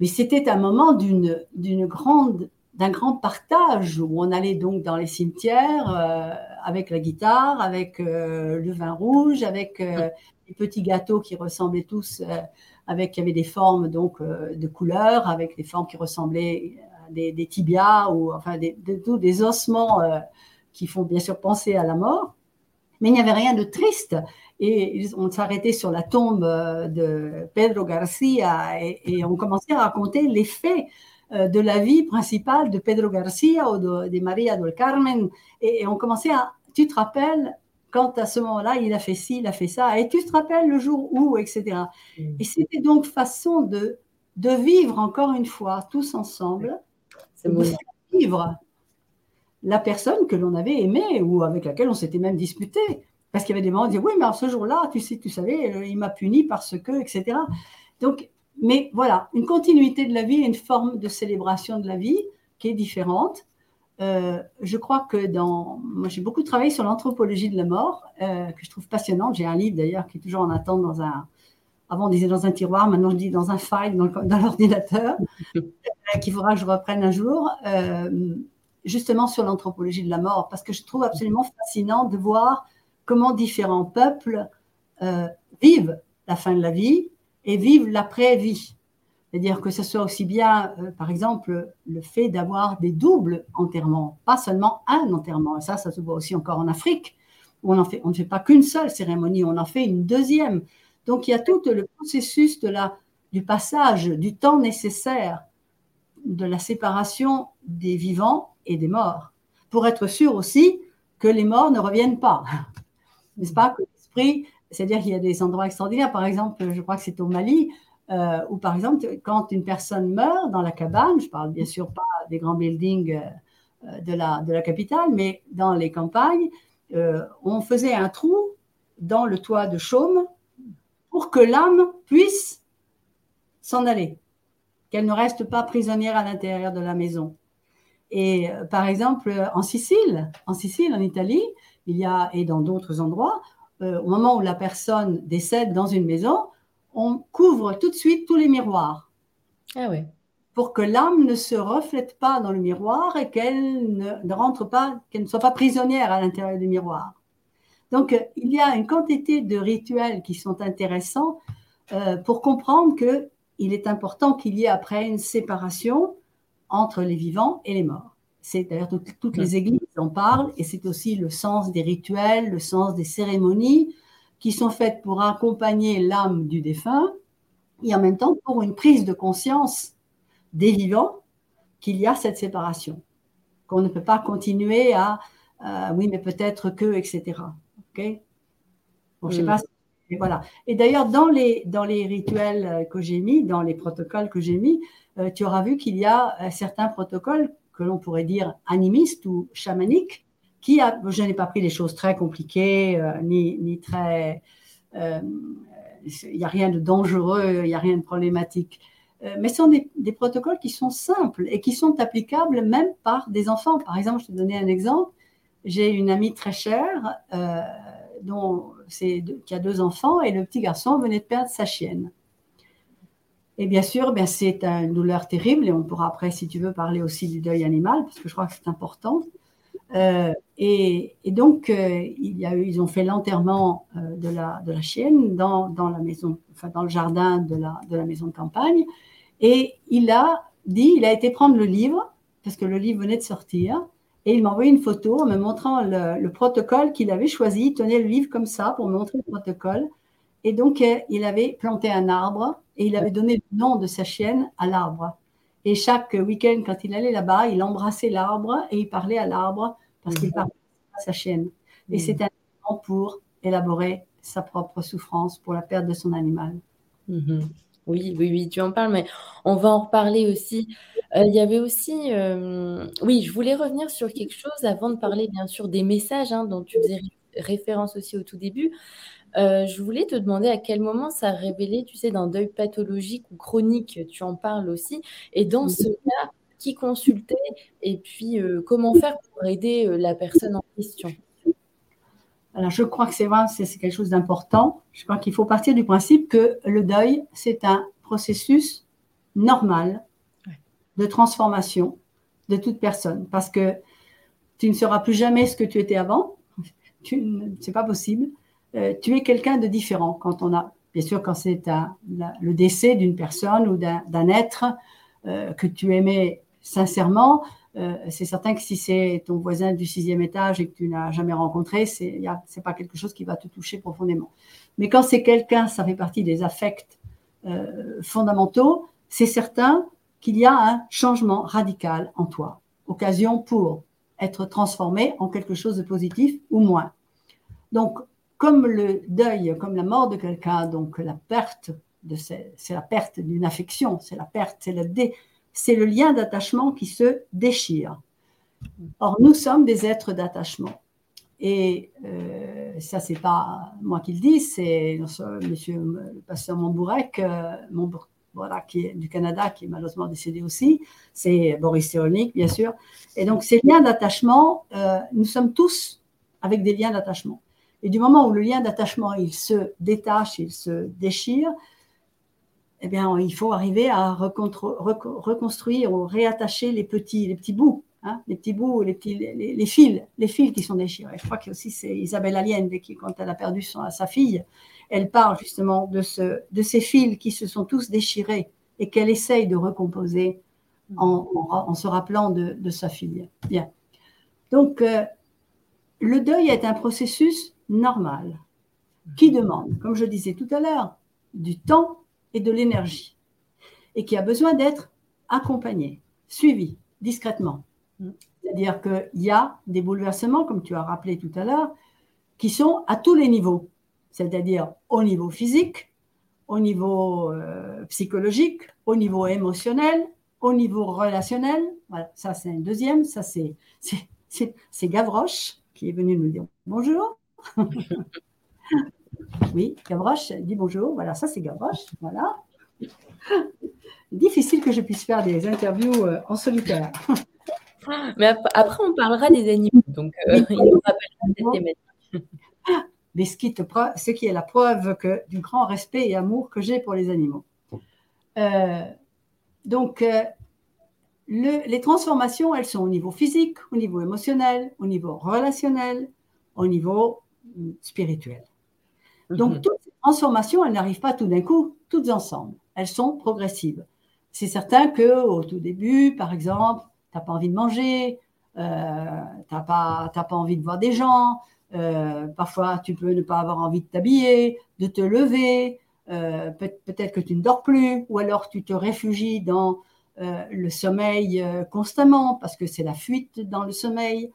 Mais c'était un moment d'une grande d'un grand partage où on allait donc dans les cimetières euh, avec la guitare, avec euh, le vin rouge, avec euh, les petits gâteaux qui ressemblaient tous, avec y avait des formes donc de couleurs, avec des formes qui ressemblaient à des, tibias ou enfin des, des ossements qui font bien sûr penser à la mort. Mais il n'y avait rien de triste. Et on s'arrêtait sur la tombe de Pedro Garcia et, et on commençait à raconter les faits euh, de la vie principale de Pedro Garcia ou de, Maria del Carmen. Et, on commençait à, tu te rappelles, quand à ce moment-là, il a fait ci, il a fait ça, et tu te rappelles le jour où, etc. Mm. Et c'était donc façon de, de vivre encore une fois, tous ensemble, de vivre la personne que l'on avait aimée ou avec laquelle on s'était même disputé. Parce qu'il y avait des moments où on disait, oui, mais ce jour-là, tu sais, tu savais, euh, il m'a puni parce que, etc. Donc, mais voilà, une continuité de la vie, une forme de célébration de la vie qui est différente. Euh, je crois que dans. Moi, j'ai beaucoup travaillé sur l'anthropologie de la mort, euh, que je trouve passionnante. J'ai un livre d'ailleurs qui est toujours en attente dans un. Avant, on disait dans un tiroir, maintenant, je dis dans un file dans, l'ordinateur, euh, qu'il faudra que je reprenne un jour, justement sur l'anthropologie de la mort, parce que je trouve absolument fascinant de voir comment différents peuples vivent la fin de la vie, et vivent l'après-vie. C'est-à-dire que ce soit aussi bien, euh, par exemple, le fait d'avoir des doubles enterrements, pas seulement un enterrement. Ça, ça se voit aussi encore en Afrique, où on, ne fait pas qu'une seule cérémonie, on en fait une deuxième. Donc il y a tout le processus de la, du passage, du temps nécessaire de la séparation des vivants et des morts, pour être sûr aussi que les morts ne reviennent pas. N'est-ce pas? C'est-à-dire qu'il y a des endroits extraordinaires. Par exemple, je crois que c'est au Mali, euh, où par exemple, quand une personne meurt dans la cabane, je parle bien sûr pas des grands buildings euh, de, la, de la capitale, mais dans les campagnes, euh, on faisait un trou dans le toit de chaume pour que l'âme puisse s'en aller, qu'elle ne reste pas prisonnière à l'intérieur de la maison. Et par exemple, en Sicile, en Sicile, en Italie, il y a, et dans d'autres endroits, euh, au moment où la personne décède dans une maison, on couvre tout de suite tous les miroirs. Ah oui. Pour que l'âme ne se reflète pas dans le miroir et qu'elle ne, rentre pas, qu'elle ne soit pas prisonnière à l'intérieur du miroir. Donc, euh, il y a une quantité de rituels qui sont intéressants euh, pour comprendre que il est important qu'il y ait après une séparation entre les vivants et les morts. C'est d'ailleurs toutes les églises en parlent et c'est aussi le sens des rituels, le sens des cérémonies qui sont faites pour accompagner l'âme du défunt et en même temps pour une prise de conscience des vivants qu'il y a cette séparation, qu'on ne peut pas continuer à euh, oui mais peut-être que etc. Ok? Bon, je sais mm. pas. Et voilà. Et d'ailleurs dans les dans les rituels que j'ai mis, dans les protocoles que j'ai mis, euh, tu auras vu qu'il y a euh, certains protocoles que l'on pourrait dire animiste ou chamanique, qui a, je n'ai pas pris des choses très compliquées, euh, ni, ni, très, euh, il n'y a rien de dangereux, il n'y a rien de problématique. Euh, mais ce sont des, protocoles qui sont simples et qui sont applicables même par des enfants. Par exemple, je te donner un exemple. J'ai une amie très chère dont qui a deux enfants et le petit garçon venait de perdre sa chienne. Et bien sûr, ben, c'est une douleur terrible et on pourra après, si tu veux, parler aussi du deuil animal parce que je crois que c'est important. Euh, et, donc, euh, il y a eu, ils ont fait l'enterrement euh, de, la, chienne dans, la maison, enfin dans le jardin de la, de la maison de campagne. Et il a dit, il a été prendre le livre parce que le livre venait de sortir. Et il m'a envoyé une photo en me montrant le, le protocole qu'il avait choisi. Il tenait le livre comme ça pour me montrer le protocole. Et donc, il avait planté un arbre et il avait donné le nom de sa chienne à l'arbre. Et chaque week-end, quand il allait là-bas, il embrassait l'arbre et il parlait à l'arbre parce qu'il mhm. parlait à sa chienne. Et mhm. c'était un moment pour élaborer sa propre souffrance pour la perte de son animal. Mhm. Oui, oui, oui, tu en parles, mais on va en reparler aussi. Euh, il y avait aussi, euh, oui, je voulais revenir sur quelque chose avant de parler, bien sûr, des messages hein, dont tu faisais référence aussi au tout début. Euh, je voulais te demander à quel moment ça a révélé, tu sais, d'un deuil pathologique ou chronique, tu en parles aussi. Et dans ce cas, qui consulter et puis euh, comment faire pour aider euh, la personne en question? Alors, je crois que c'est vrai, c'est quelque chose d'important. Je crois qu'il faut partir du principe que le deuil, c'est un processus normal de transformation de toute personne. Parce que tu ne seras plus jamais ce que tu étais avant. C'est pas possible. Euh, tu es quelqu'un de différent quand on a, bien sûr, quand c'est le décès d'une personne ou d'un être euh, que tu aimais sincèrement. Euh, c'est certain que si c'est ton voisin du sixième étage et que tu n'as jamais rencontré, c'est n'est pas quelque chose qui va te toucher profondément. Mais quand c'est quelqu'un, ça fait partie des affects fondamentaux, c'est certain qu'il y a un changement radical en toi, occasion pour être transformé en quelque chose de positif ou moins. Donc, comme le deuil, comme la mort de quelqu'un, donc la perte, c'est la perte d'une affection, c'est la perte, c'est le, lien d'attachement qui se déchire. Or, nous sommes des êtres d'attachement. Et euh, ça, c'est pas moi qui le dis, c'est monsieur le pasteur Montbourec, euh, voilà, qui est du Canada, qui est malheureusement décédé aussi. C'est Boris Cyrulnik, bien sûr. Et donc, ces liens d'attachement, euh, nous sommes tous avec des liens d'attachement. Et du moment où le lien d'attachement, il se détache, il se déchire, eh bien, il faut arriver à reconstruire ou réattacher les petits, les petits bouts, hein, les petits bouts, les, fils, les fils qui sont déchirés. Je crois que aussi c'est Isabelle Allende qui, quand elle a perdu son, sa fille, elle parle justement de, ce, de ces fils qui se sont tous déchirés et qu'elle essaye de recomposer en, se rappelant de, sa fille. Donc, euh, le deuil est un processus normal qui demande, comme je disais tout à l'heure, du temps et de l'énergie et qui a besoin d'être accompagné, suivi discrètement. C'est-à-dire qu'il y a des bouleversements, comme tu as rappelé tout à l'heure, qui sont à tous les niveaux c'est-à-dire au niveau physique, au niveau euh, psychologique, au niveau émotionnel, au niveau relationnel. Voilà, ça c'est un deuxième, ça c'est, c'est, Gavroche qui est venu nous dire bonjour. oui, Gavroche dit bonjour, voilà, ça c'est Gavroche, voilà. Difficile que je puisse faire des interviews euh, en solitaire. Mais après, on parlera des animaux, donc euh, il nous rappellera cette thématique mais ce qui, te, ce qui est la preuve que, du grand respect et amour que j'ai pour les animaux. Euh, donc, euh, les transformations, elles sont au niveau physique, au niveau émotionnel, au niveau relationnel, au niveau mm, spirituel. Donc, mhm. toutes ces transformations, elles n'arrivent pas tout d'un coup, toutes ensemble. Elles sont progressives. C'est certain que au tout début, par exemple, tu n'as pas envie de manger, euh, tu n'as pas, pas envie de voir des gens, euh, parfois, tu peux ne pas avoir envie de t'habiller, de te lever. Euh, peut-être que tu ne dors plus, ou alors tu te réfugies dans euh, le sommeil constamment, parce que c'est la fuite dans le sommeil.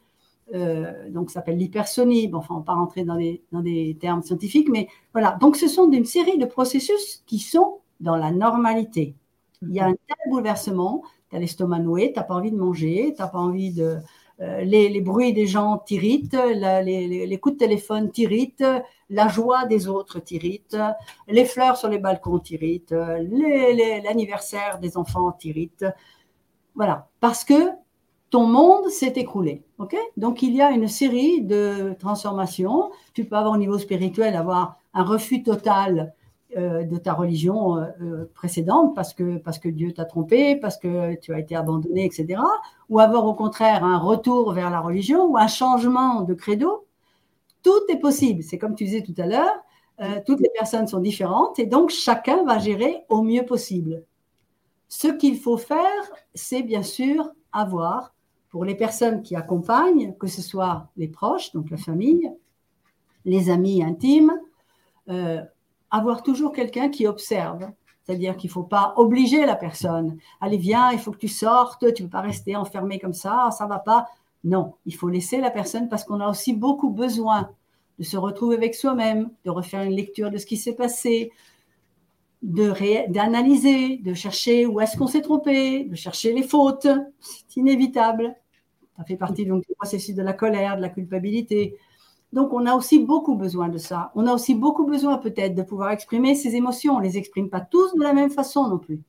Donc, ça s'appelle l'hypersonie. Bon, enfin, on ne va pas rentrer dans des, termes scientifiques, mais voilà. Donc, ce sont une série de processus qui sont dans la normalité. Il y a un tel bouleversement, tu as l'estomac noué, tu n'as pas envie de manger, tu n'as pas envie de, euh, les, bruits des gens t'irritent, les, coups de téléphone t'irritent, la joie des autres t'irrite, les fleurs sur les balcons t'irritent, l'anniversaire des enfants t'irrite. Voilà, parce que ton monde s'est écroulé. Donc il y a une série de transformations. Tu peux avoir au niveau spirituel avoir un refus total euh, de ta religion euh, euh, précédente parce que, parce que Dieu t'a trompé, parce que tu as été abandonné, etc. Ou avoir au contraire un retour vers la religion ou un changement de credo. Tout est possible. C'est comme tu disais tout à l'heure, toutes les personnes sont différentes et donc chacun va gérer au mieux possible. Ce qu'il faut faire, c'est bien sûr avoir, pour les personnes qui accompagnent, que ce soit les proches, donc la famille, les amis intimes, avoir toujours quelqu'un qui observe. C'est-à-dire qu'il ne faut pas obliger la personne. Allez, viens, il faut que tu sortes, tu ne peux pas rester enfermé comme ça, ça ne va pas. Non, il faut laisser la personne parce qu'on a aussi beaucoup besoin de se retrouver avec soi-même, de refaire une lecture de ce qui s'est passé, d'analyser, de, chercher où est-ce qu'on s'est trompé, de chercher les fautes. C'est inévitable. Ça fait partie donc du processus de la colère, de la culpabilité. Donc, on a aussi beaucoup besoin de ça. On a aussi beaucoup besoin peut-être de pouvoir exprimer ses émotions. On ne les exprime pas tous de la même façon non plus.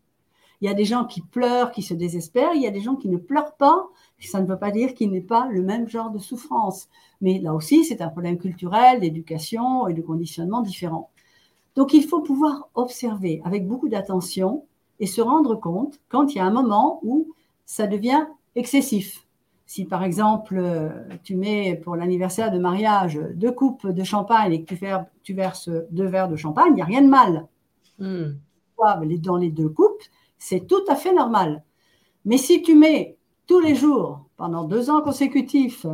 Il y a des gens qui pleurent, qui se désespèrent. Il y a des gens qui ne pleurent pas. Ça ne veut pas dire qu'il n'est pas le même genre de souffrance. Mais là aussi, c'est un problème culturel, d'éducation et de conditionnement différent. Donc, il faut pouvoir observer avec beaucoup d'attention et se rendre compte quand il y a un moment où ça devient excessif. Si par exemple, euh, tu mets pour l'anniversaire de mariage deux coupes de champagne et que tu, verses deux verres de champagne, il n'y a rien de mal. Hmm. Dans les deux coupes, c'est tout à fait normal. Mais si tu mets tous les jours, pendant deux ans consécutifs,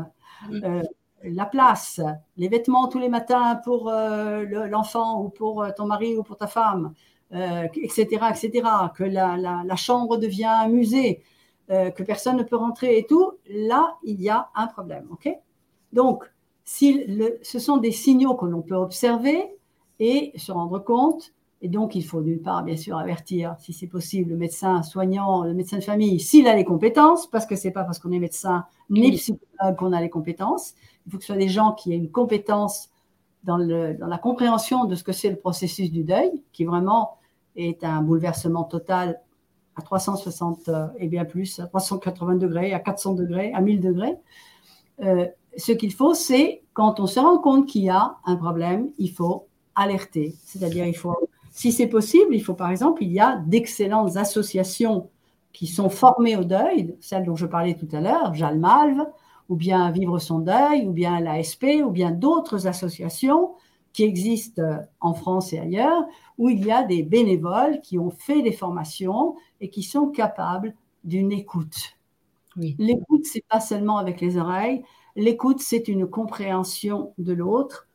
hmm. euh, la place, les vêtements tous les matins pour euh, l'enfant ou pour ton mari ou pour ta femme, etc., etc., que la, la, chambre devient un musée, euh, que personne ne peut rentrer et tout, là, il y a un problème. ok? Donc, si ce sont des signaux que l'on peut observer et se rendre compte, et donc il faut d'une part, bien sûr, avertir, si c'est possible, le médecin soignant, le médecin de famille, s'il a les compétences, parce que ce n'est pas parce qu'on est médecin ni psychologue qu'on a les compétences. Il faut que ce soit des gens qui aient une compétence dans, le, dans la compréhension de ce que c'est le processus du deuil, qui vraiment est un bouleversement total à 360 euh, et bien plus, à 380 degrés, à 400 degrés, à 1000 degrés. Euh, ce qu'il faut, c'est quand on se rend compte qu'il y a un problème, il faut alerter. C'est-à-dire, il faut, si c'est possible, il faut par exemple, il y a d'excellentes associations qui sont formées au deuil, celles dont je parlais tout à l'heure, Jalmalve, ou bien Vivre son deuil, ou bien l'ASP, ou bien d'autres associations qui existent en France et ailleurs, où il y a des bénévoles qui ont fait des formations et qui sont capables d'une écoute. L'écoute, c'est pas seulement avec les oreilles. L'écoute, c'est une compréhension de l'autre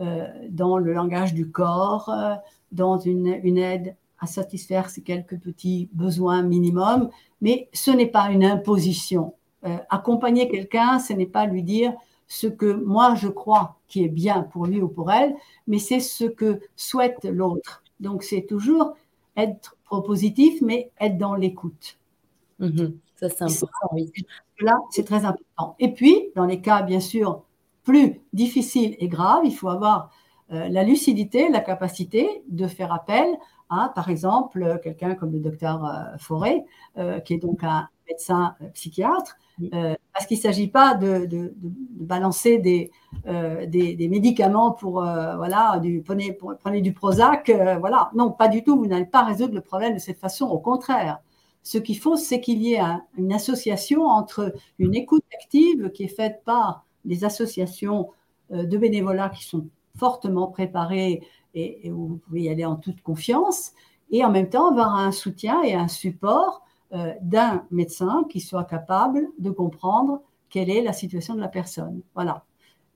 euh, dans le langage du corps, euh, dans une, aide à satisfaire ces quelques petits besoins minimums. Mais ce n'est pas une imposition. Euh, accompagner quelqu'un, ce n'est pas lui dire ce que moi je crois qui est bien pour lui ou pour elle, mais c'est ce que souhaite l'autre. Donc c'est toujours être propositif, mais être dans l'écoute. Mhm. ça, c'est important, oui. Là, c'est très important. Et puis, dans les cas, bien sûr, plus difficiles et graves, il faut avoir euh, la lucidité, la capacité de faire appel à, par exemple, quelqu'un comme le docteur euh, Forêt, euh, qui est donc un médecin psychiatre, euh, parce qu'il ne s'agit pas de, balancer des, euh, des, médicaments pour, euh, voilà, du, prenez, prenez du Prozac, voilà. Non, pas du tout, vous n'allez pas résoudre le problème de cette façon, au contraire. Ce qu'il faut, c'est qu'il y ait une association entre une écoute active qui est faite par des associations de bénévolat qui sont fortement préparées et, et, où vous pouvez y aller en toute confiance, et en même temps avoir un soutien et un support euh, d'un médecin qui soit capable de comprendre quelle est la situation de la personne. Voilà.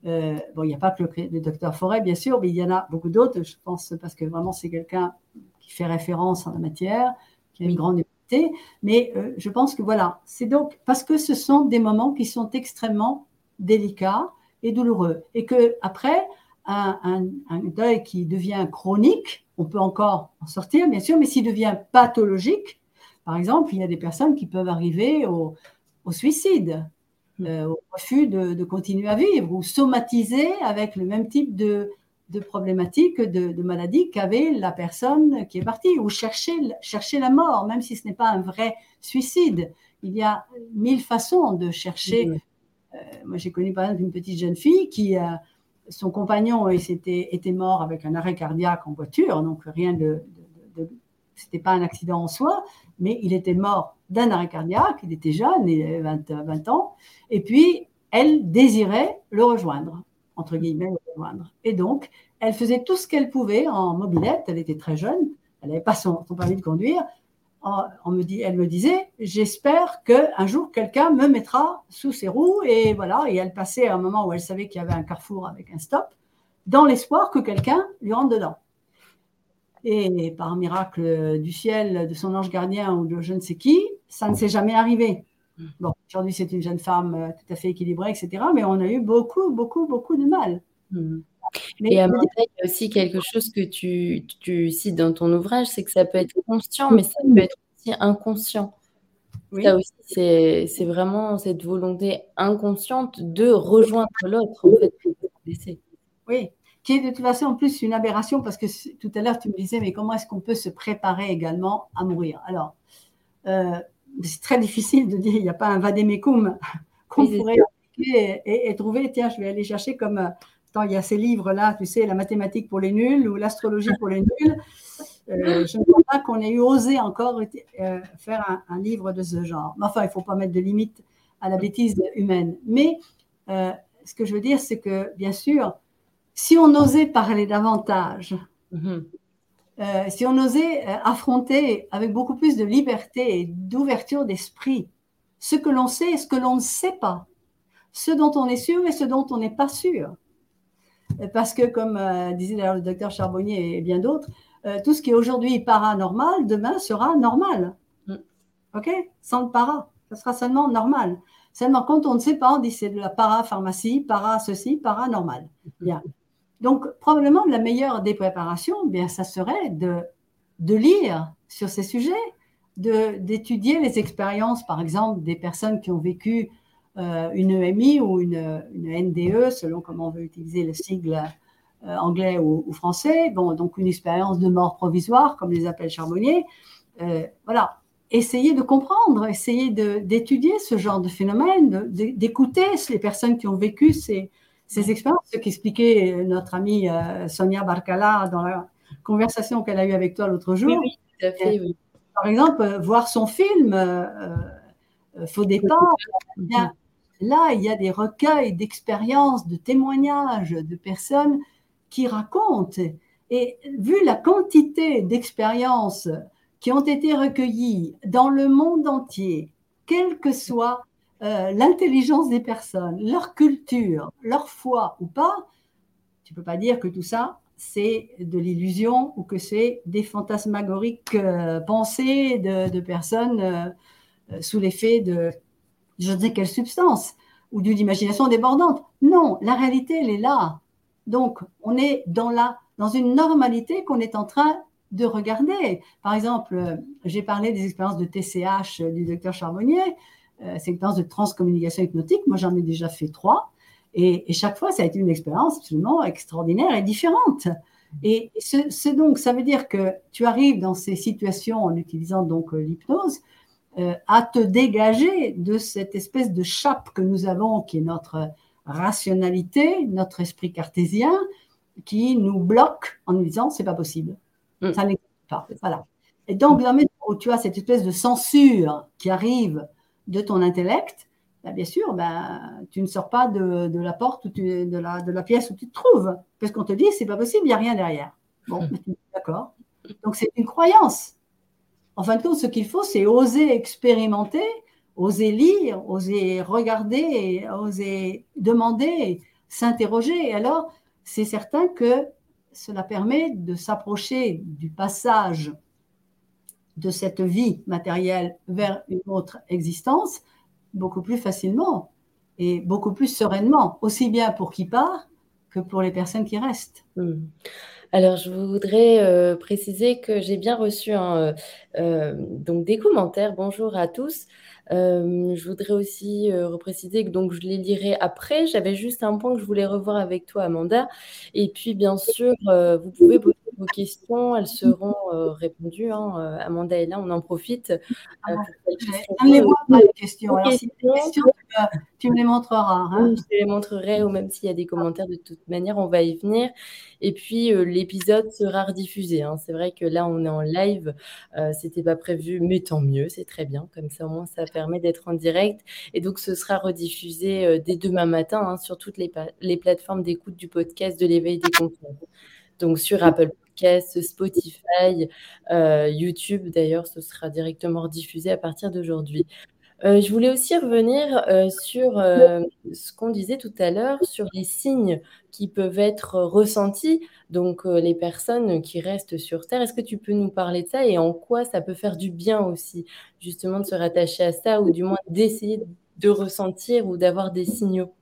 Euh, bon, il n'y a pas que le, docteur Forêt, bien sûr, mais il y en a beaucoup d'autres, je pense, parce que vraiment, c'est quelqu'un qui fait référence en la matière, qui a une grande équité. Mais euh, je pense que voilà, c'est donc parce que ce sont des moments qui sont extrêmement délicats et douloureux. Et que après, un, un deuil qui devient chronique, on peut encore en sortir, bien sûr, mais s'il devient pathologique, par exemple, il y a des personnes qui peuvent arriver au, suicide, euh, au refus de, continuer à vivre, ou somatiser avec le même type de, de problématiques, de, de maladies qu'avait la personne qui est partie, ou chercher, chercher la mort, même si ce n'est pas un vrai suicide. Il y a mille façons de chercher. Euh, moi, j'ai connu par exemple une petite jeune fille qui, a son compagnon était, était mort avec un arrêt cardiaque en voiture, donc rien de, de c'était pas un accident en soi, mais il était mort d'un arrêt cardiaque, il était jeune, il avait 20, ans, et puis elle désirait le rejoindre, entre guillemets, le rejoindre. Et donc, elle faisait tout ce qu'elle pouvait en mobilette, elle était très jeune, elle n'avait pas son, permis de conduire, on me dit, elle me disait, j'espère qu'un jour quelqu'un me mettra sous ses roues, et voilà, et elle passait à un moment où elle savait qu'il y avait un carrefour avec un stop, dans l'espoir que quelqu'un lui rentre dedans. Et par miracle du ciel, de son ange gardien ou de je ne sais qui, ça ne s'est jamais arrivé. Hmm. Bon, aujourd'hui, c'est une jeune femme euh, tout à fait équilibrée, etc. Mais on a eu beaucoup, beaucoup, beaucoup de mal. Hmm. et à il y a aussi quelque chose que tu, tu cites dans ton ouvrage, c'est que ça peut être conscient, mais ça peut être aussi inconscient. Oui. Ça aussi, c'est vraiment cette volonté inconsciente de rejoindre l'autre, en fait, Oui, qui est de toute façon en plus une aberration parce que tout à l'heure tu me disais, mais comment est-ce qu'on peut se préparer également à mourir? Alors, euh, c'est très difficile de dire, il n'y a pas un vademecum qu'on pourrait appliquer et, trouver, tiens, je vais aller chercher comme, euh, il y a ces livres-là, tu sais, la mathématique pour les nuls ou l'astrologie pour les nuls. Euh, je ne crois pas qu'on ait osé encore faire un, livre de ce genre. Mais enfin, il ne faut pas mettre de limite à la bêtise humaine. Mais ce que je veux dire, c'est que, bien sûr, si on osait parler davantage, mhm. euh, si on osait euh, affronter avec beaucoup plus de liberté et d'ouverture d'esprit ce que l'on sait et ce que l'on ne sait pas, ce dont on est sûr et ce dont on n'est pas sûr. Euh, parce que, comme disait d'ailleurs le docteur Charbonnier et bien d'autres, tout ce qui est aujourd'hui paranormal, demain sera normal. Mm. OK? Sans le para, ça sera seulement normal. Seulement, quand on ne sait pas, on dit c'est de la parapharmacie, para ceci, paranormal. Bien. Donc, probablement, la meilleure des préparations, eh bien, ça serait de, de lire sur ces sujets, d'étudier les expériences, par exemple, des personnes qui ont vécu euh, une EMI ou une, une, NDE, selon comment on veut utiliser le sigle euh, anglais ou, français. Bon, donc une expérience de mort provisoire, comme les appelle Charbonnier. Euh, voilà, essayer de comprendre, essayer d'étudier ce genre de phénomène, d'écouter les personnes qui ont vécu ces, ces expériences, ce qu'expliquait notre amie euh, Sonia Barcala dans la conversation qu'elle a eue avec toi l'autre jour. Oui, tout à fait, oui. Par exemple, euh, voir son film euh, Faux départ, là, il y a des recueils d'expériences, de témoignages de personnes qui racontent. Et vu la quantité d'expériences qui ont été recueillies dans le monde entier, quel que soit euh, l'intelligence des personnes, leur culture, leur foi ou pas, tu peux pas dire que tout ça, c'est de l'illusion ou que c'est des fantasmagoriques euh, pensées de, personnes euh, sous l'effet de je ne sais quelle substance ou d'une imagination débordante. Non, la réalité, elle est là. Donc, on est dans, la, dans une normalité qu'on est en train de regarder. Par exemple, j'ai parlé des expériences de TCH du docteur Charbonnier. Euh, c'est une expérience de transcommunication hypnotique. Moi, j'en ai déjà fait trois. Et, chaque fois, ça a été une expérience absolument extraordinaire et différente. Et donc, ça veut dire que tu arrives dans ces situations en utilisant donc euh, l'hypnose euh, à te dégager de cette espèce de chape que nous avons, qui est notre rationalité, notre esprit cartésien, qui nous bloque en nous disant c'est pas possible, mm. ça n'existe pas. Voilà. Et donc, dans où tu as cette espèce de censure qui arrive de ton intellect, bah, bien sûr, ben, tu ne sors pas de, la porte ou de, la, de la pièce où tu te trouves. Parce qu'on te dit, c'est pas possible, il n'y a rien derrière. Bon, d'accord. Donc c'est une croyance. En fin de compte, ce qu'il faut, c'est oser expérimenter, oser lire, oser regarder, oser demander, s'interroger. Et alors, c'est certain que cela permet de s'approcher du passage de cette vie matérielle vers une autre existence beaucoup plus facilement et beaucoup plus sereinement, aussi bien pour qui part que pour les personnes qui restent. Hmm. Alors, je voudrais euh, préciser que j'ai bien reçu euh, euh, donc des commentaires. Bonjour à tous. je voudrais aussi repréciser que donc je les lirai après. J'avais juste un point que je voulais revoir avec toi, Amanda. Et puis, bien sûr, vous pouvez vos questions, elles seront euh, répondues. Hein. Euh, Amanda est là, on en profite. Euh, ah, je ne les vois pas, les questions. Alors, si questions, tu, me les montreras. Hein. je les montrerai, ou même s'il y a des commentaires, de toute manière, on va y venir. Et puis, l'épisode sera rediffusé. Hein. C'est vrai que là, on est en live. C'était pas prévu, mais tant mieux, c'est très bien. Comme ça, au moins, ça permet d'être en direct. Et donc, ce sera rediffusé dès demain matin sur toutes les, les plateformes d'écoute du podcast de l'éveil des consciences donc sur Apple Spotify, euh, YouTube. D'ailleurs, ce sera directement diffusé à partir d'aujourd'hui. Euh, je voulais aussi revenir euh, sur ce qu'on disait tout à l'heure, sur les signes qui peuvent être ressentis, donc les personnes qui restent sur Terre. Est-ce que tu peux nous parler de ça et en quoi ça peut faire du bien aussi, justement, de se rattacher à ça ou du moins d'essayer de ressentir ou d'avoir des signaux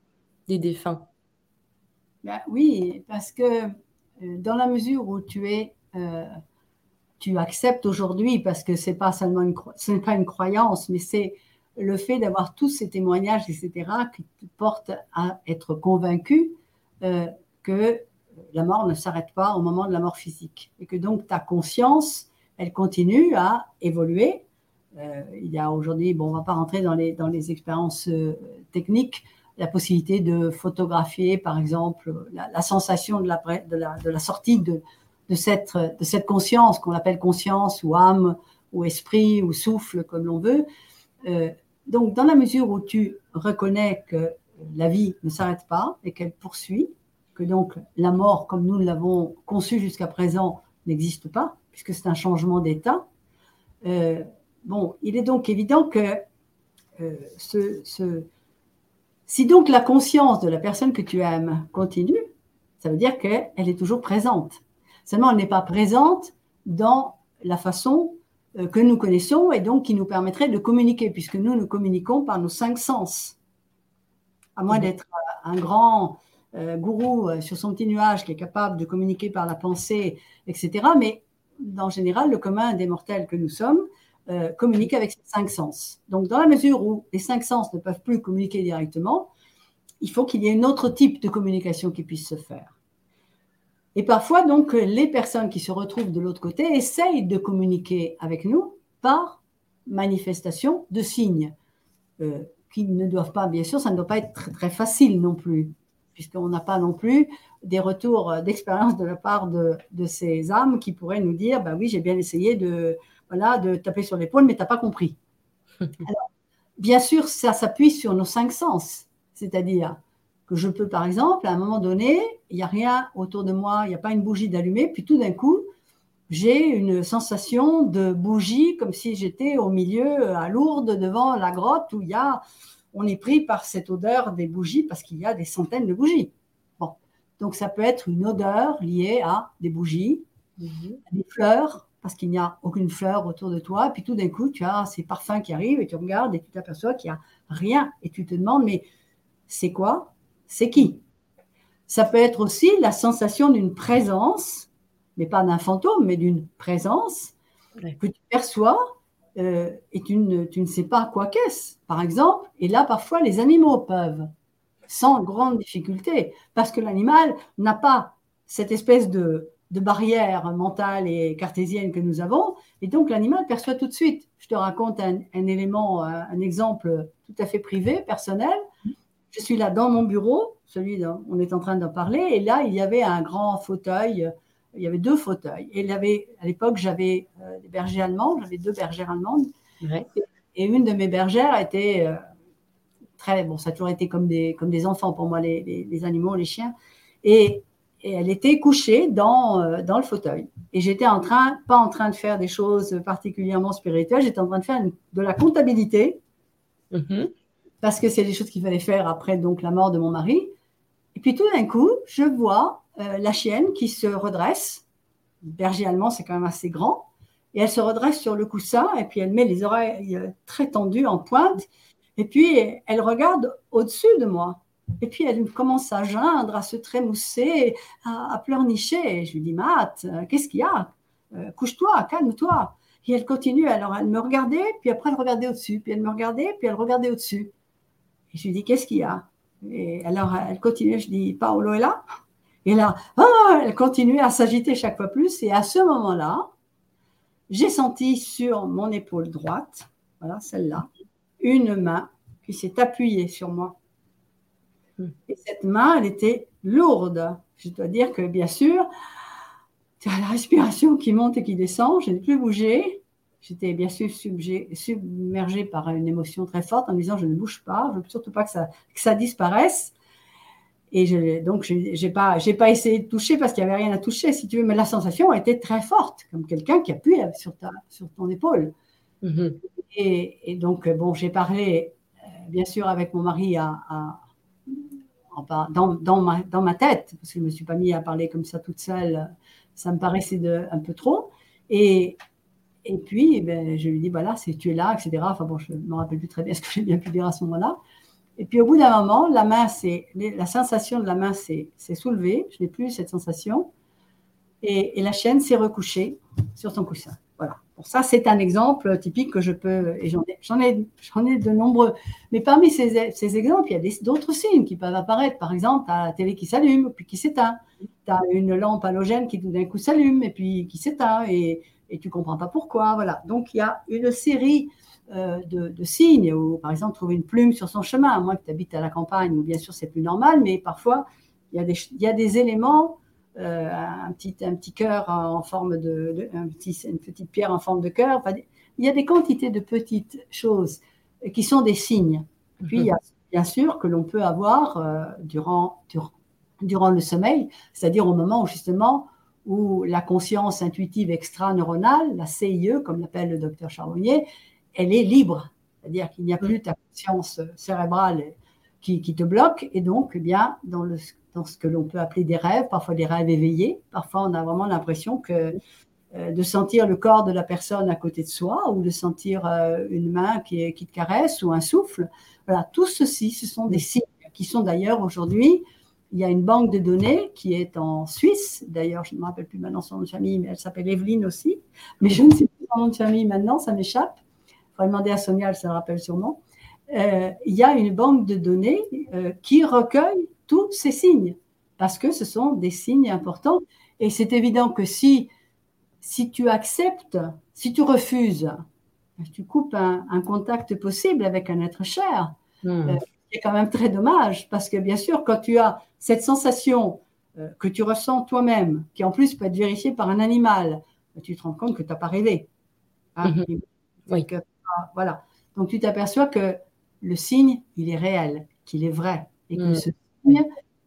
des défunts? Ben Oui, parce que dans la mesure où tu es, euh, tu acceptes aujourd'hui, parce que c'est pas seulement une, ce n'est pas une croyance, mais c'est le fait d'avoir tous ces témoignages, etc., qui te portent à être convaincu euh, que la mort ne s'arrête pas au moment de la mort physique et que donc ta conscience, elle continue à évoluer. Euh, il y a aujourd'hui, bon, on va pas rentrer dans les, dans les expériences euh, techniques, la possibilité de photographier, par exemple, la, sensation de la, de la, sortie de, de, cette, de cette conscience qu'on appelle conscience ou âme ou esprit ou souffle, comme l'on veut. Euh, donc, dans la mesure où tu reconnais que la vie ne s'arrête pas et qu'elle poursuit, que donc la mort, comme nous l'avons conçue jusqu'à présent, n'existe pas, puisque c'est un changement d'état, euh, bon, il est donc évident que euh, ce, si donc la conscience de la personne que tu aimes continue, ça veut dire qu'elle est toujours présente. Seulement, elle n'est pas présente dans la façon euh, que nous connaissons et donc qui nous permettrait de communiquer, puisque nous, nous communiquons par nos cinq sens. À moins d'être un grand euh, gourou euh, sur son petit nuage qui est capable de communiquer par la pensée, etc. Mais en général, le commun des mortels que nous sommes communique avec ces cinq sens. Donc, dans la mesure où les cinq sens ne peuvent plus communiquer directement, il faut qu'il y ait un autre type de communication qui puisse se faire. Et parfois, donc, les personnes qui se retrouvent de l'autre côté essayent de communiquer avec nous par manifestation de signes, euh, qui ne doivent pas, bien sûr, ça ne doit pas être très, facile non plus, puisqu'on n'a pas non plus des retours d'expérience de la part de, ces âmes qui pourraient nous dire, bah oui, j'ai bien essayé de, voilà, de taper sur l'épaule, mais tu n'as pas compris. Alors, bien sûr, ça s'appuie sur nos cinq sens, c'est-à-dire que je peux, par exemple, à un moment donné, il n'y a rien autour de moi, il n'y a pas une bougie d'allumée, puis tout d'un coup, j'ai une sensation de bougie comme si j'étais au milieu, à Lourdes, devant la grotte où il y a, on est pris par cette odeur des bougies parce qu'il y a des centaines de bougies. Bon, donc ça peut être une odeur liée à des bougies, des fleurs, parce qu'il n'y a aucune fleur autour de toi, puis tout d'un coup, tu as ces parfums qui arrivent et tu regardes et tu t'aperçois qu'il n'y a rien et tu te demandes, mais c'est quoi? C'est qui? Ça peut être aussi la sensation d'une présence, mais pas d'un fantôme, mais d'une présence que tu perçois euh, et tu ne, sais pas quoi qu'est-ce, par exemple. Et là, parfois, les animaux peuvent, sans grande difficulté, parce que l'animal n'a pas cette espèce de, barrière mentale et cartésienne que nous avons, et donc l'animal perçoit tout de suite. Je te raconte un, un élément, un exemple tout à fait privé, personnel. Je suis là dans mon bureau, celui dont on est en train d'en parler, et là, il y avait un grand fauteuil, il y avait deux fauteuils. Et il y avait, à l'époque, j'avais euh, des bergers allemands, j'avais deux bergères allemandes, et, une de mes bergères était euh, très, bon, ça a toujours été comme des, comme des enfants pour moi, les, animaux, les chiens, et, elle était couchée dans, euh, dans le fauteuil. Et j'étais en train, pas en train de faire des choses particulièrement spirituelles, j'étais en train de faire de la comptabilité. Mm-hmm parce que c'est des choses qu'il fallait faire après donc la mort de mon mari. Et puis tout d'un coup, je vois euh, la chienne qui se redresse. Le berger allemand, c'est quand même assez grand. Et elle se redresse sur le coussin et puis elle met les oreilles euh, très tendues en pointe. Et puis elle regarde au-dessus de moi. Et puis elle commence à geindre, à se trémousser, à, pleurnicher. Et je lui dis, Matt, euh, qu'est-ce qu'il y a? Couche-toi, calme-toi. Et elle continue. Alors elle me regardait, puis après elle regardait au-dessus, puis elle me regardait, puis elle regardait au-dessus je lui dis, qu'est-ce qu'il y a? Et alors, elle continue, je dis, Paolo est là Et là, oh, elle continue à s'agiter chaque fois plus. Et à ce moment-là, j'ai senti sur mon épaule droite, voilà, celle-là, une main qui s'est appuyée sur moi. Hmm. Et cette main, elle était lourde. Je dois dire que, bien sûr, tu as la respiration qui monte et qui descend. Je n'ai plus bougé. J'étais bien sûr submergée par une émotion très forte en me disant je ne bouge pas, je ne veux surtout pas que ça, que ça disparaisse. Et je, donc, je n'ai pas, pas essayé de toucher parce qu'il n'y avait rien à toucher, si tu veux, mais la sensation était très forte, comme quelqu'un qui appuie sur, ta, sur ton épaule. Mm-hmm. Et, donc, bon, j'ai parlé, euh, bien sûr, avec mon mari à, dans, ma, tête, parce que je ne me suis pas mis à parler comme ça toute seule, ça me paraissait un peu trop. Et, puis, ben, je lui dis, voilà, c'est tu es là, etc. Enfin bon, je ne me rappelle plus très bien ce que j'ai bien pu dire à ce moment-là. Et puis, au bout d'un moment, la main, la sensation de la main s'est soulevée. Je n'ai plus cette sensation. Et, la chaîne s'est recouchée sur son coussin. Voilà. Pour ça, c'est un exemple typique que je peux, et j'en ai, ai, ai, de nombreux. Mais parmi ces, ces exemples, il y a d'autres signes qui peuvent apparaître. Par exemple, à la télé qui s'allume, puis qui s'éteint. tu as une lampe halogène qui d'un coup s'allume et puis qui s'éteint et, et tu comprends pas pourquoi. Voilà. Donc il y a une série euh, de, signes, ou par exemple trouver une plume sur son chemin, à moins que tu habites à la campagne, bien sûr c'est plus normal, mais parfois il y a des, il y a des éléments, euh, un, petit, un petit cœur en forme de, une petite pierre en forme de cœur, il y a des quantités de petites choses qui sont des signes. Puis il y a bien sûr que l'on peut avoir euh, durant, durant, durant le sommeil, c'est-à-dire au moment où justement où la conscience intuitive extra-neuronale, la CIE, comme l'appelle le docteur Charbonnier, elle est libre. C'est-à-dire qu'il n'y a plus ta conscience cérébrale qui, te bloque. Et donc, eh bien, dans, le, dans ce que l'on peut appeler des rêves, parfois des rêves éveillés, parfois on a vraiment l'impression que euh, de sentir le corps de la personne à côté de soi ou de sentir euh, une main qui, te caresse ou un souffle. Voilà, tout ceci, ce sont des signes qui sont d'ailleurs aujourd'hui, il y a une banque de données qui est en Suisse. D'ailleurs, je ne me rappelle plus maintenant son nom de famille, mais elle s'appelle Evelyne aussi. Mais je ne sais plus son nom de famille maintenant, ça m'échappe faudrait demander à Sonia, elle se rappelle sûrement. Euh, il y a une banque de données qui recueille tous ces signes, parce que ce sont des signes importants. Et c'est évident que si, si tu acceptes, si tu refuses, tu coupes un, contact possible avec un être cher, hmm. euh, c'est quand même très dommage, parce que bien sûr, quand tu as cette sensation que tu ressens toi-même, qui en plus peut être vérifiée par un animal, tu te rends compte que tu n'as pas rêvé. Hein. Mhm. Oui voilà. Donc tu t'aperçois que le signe, il est réel, qu'il est vrai. Et que mm. ce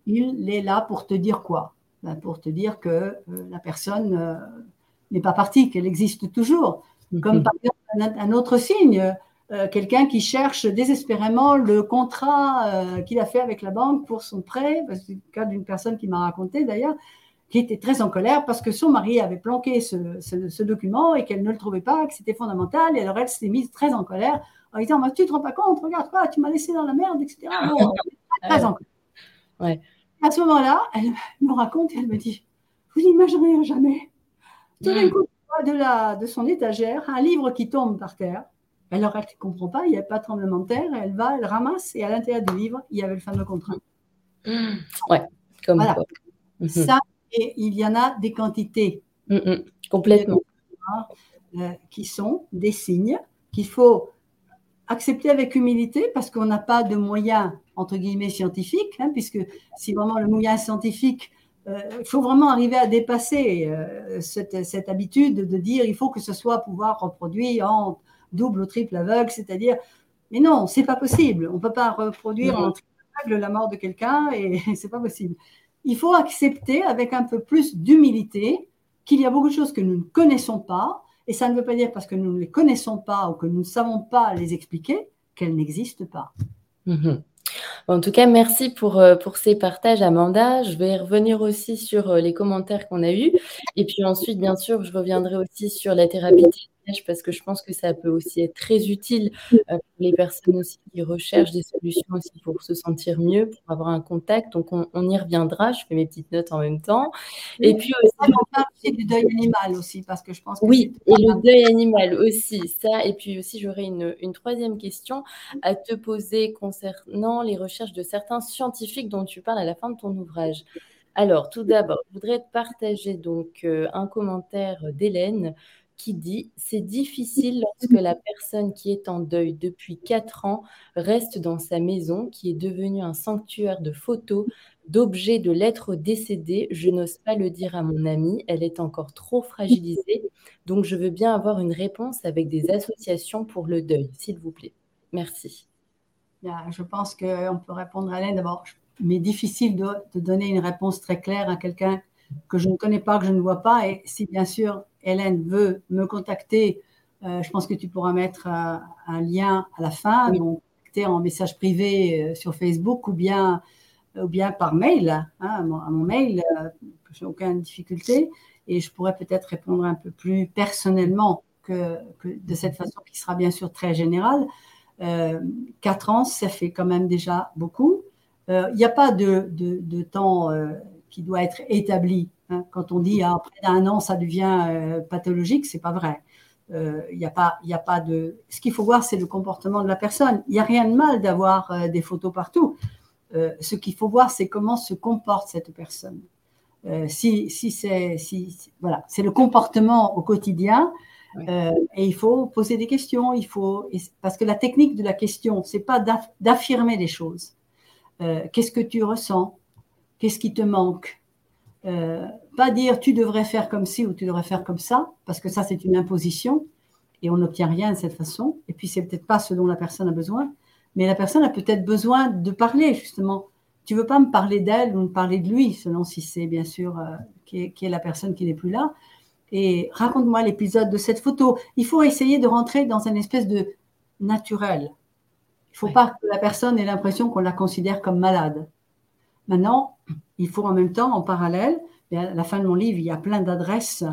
il est là pour te dire quoi? Ben, Pour te dire que euh, la personne euh, n'est pas partie, qu'elle existe toujours. Mm-hmm. Comme par exemple un, autre signe, euh, quelqu'un qui cherche désespérément le contrat qu'il a fait avec la banque pour son prêt, c'est le cas d'une personne qui m'a raconté d'ailleurs, qui était très en colère parce que son mari avait planqué ce, document et qu'elle ne le trouvait pas, que c'était fondamental. Et alors elle s'est mise très en colère en disant Tu ne te rends pas compte, regarde quoi, tu m'as laissé dans la merde, etc. très en colère. À ce moment-là, elle me raconte et elle me dit Vous n'imaginez jamais. Tout d'un coup, de, la, de son étagère, un livre qui tombe par terre. Alors, elle ne comprend pas, il n'y a pas de tremblement de terre. Elle va, elle ramasse et à l'intérieur du livre, il y avait le fameux contrat. Ouais, comme voilà. Ça, et il y en a des quantités. Mm, mm, complètement. Euh, qui sont des signes qu'il faut accepter avec humilité parce qu'on n'a pas de moyens, entre guillemets, scientifiques, hein, puisque si vraiment le moyen scientifique, euh, il faut vraiment arriver à dépasser euh, cette, habitude de dire il faut que ce soit pouvoir reproduire en double ou triple aveugle, c'est-à-dire, mais non, c'est pas possible. On ne peut pas reproduire en triple aveugle la mort de quelqu'un et c'est pas possible il faut accepter avec un peu plus d'humilité qu'il y a beaucoup de choses que nous ne connaissons pas, et ça ne veut pas dire parce que nous ne les connaissons pas ou que nous ne savons pas les expliquer qu'elles n'existent pas. Mhm. En tout cas, merci pour, euh, pour ces partages, Amanda. Je vais revenir aussi sur euh, les commentaires qu'on a eus. Et puis ensuite, bien sûr, je reviendrai aussi sur la thérapie parce que je pense que ça peut aussi être très utile euh, pour les personnes aussi qui recherchent des solutions aussi pour se sentir mieux, pour avoir un contact. Donc on, y reviendra. Je fais mes petites notes en même temps. Et puis aussi, on parle aussi du deuil animal aussi parce que je pense que oui et le deuil animal aussi ça. Et puis aussi j'aurais une, une troisième question à te poser concernant les recherches de certains scientifiques dont tu parles à la fin de ton ouvrage. Alors, tout d'abord, je voudrais partager donc euh, un commentaire d'Hélène qui dit C'est difficile lorsque la personne qui est en deuil depuis quatre ans reste dans sa maison, qui est devenue un sanctuaire de photos, d'objets, de lettres décédées. Je n'ose pas le dire à mon amie, elle est encore trop fragilisée. Donc, je veux bien avoir une réponse avec des associations pour le deuil, s'il vous plaît. Merci. Je pense qu'on peut répondre à l'aide d'abord, mais difficile de donner une réponse très claire à quelqu'un que je ne connais pas, que je ne vois pas. Et si bien sûr Hélène veut me contacter, euh, je pense que tu pourras mettre euh, un lien à la fin, donc en message privé euh, sur Facebook ou bien, ou bien par mail, hein, à, mon, mail, je n'ai aucune difficulté. Et je pourrais peut-être répondre un peu plus personnellement que, de cette façon qui sera bien sûr très générale. quatre ans, ça fait quand même déjà beaucoup. Il n'y a pas de, de, de temps qui doit être établi. Hein. Quand on dit après un an, ça devient euh, pathologique, c'est pas vrai. Il euh, n'y a pas, a pas de. Ce qu'il faut voir, c'est le comportement de la personne. Il n'y a rien de mal d'avoir euh, des photos partout. ce qu'il faut voir, c'est comment se comporte cette personne. si, si c'est si, voilà, c'est le comportement au quotidien. et il faut poser des questions. Il faut parce que la technique de la question, c'est pas d'affirmer les choses. Qu'est-ce que tu ressens? Qu'est-ce qui te manque? Pas dire tu devrais faire comme ci ou tu devrais faire comme ça, parce que ça c'est une imposition et on n'obtient rien de cette façon. Et puis, c'est peut-être pas ce dont la personne a besoin, mais la personne a peut-être besoin de parler, justement. Tu veux pas me parler d'elle ou me parler de lui, selon si c'est bien sûr euh, qui, est, la personne qui n'est plus là. Et raconte-moi l'épisode de cette photo. Il faut essayer de rentrer dans une espèce de naturel. Il faut pas que la personne ait l'impression qu'on la considère comme malade. Maintenant, il faut en même temps, en parallèle, à la fin de mon livre, il y a plein d'adresses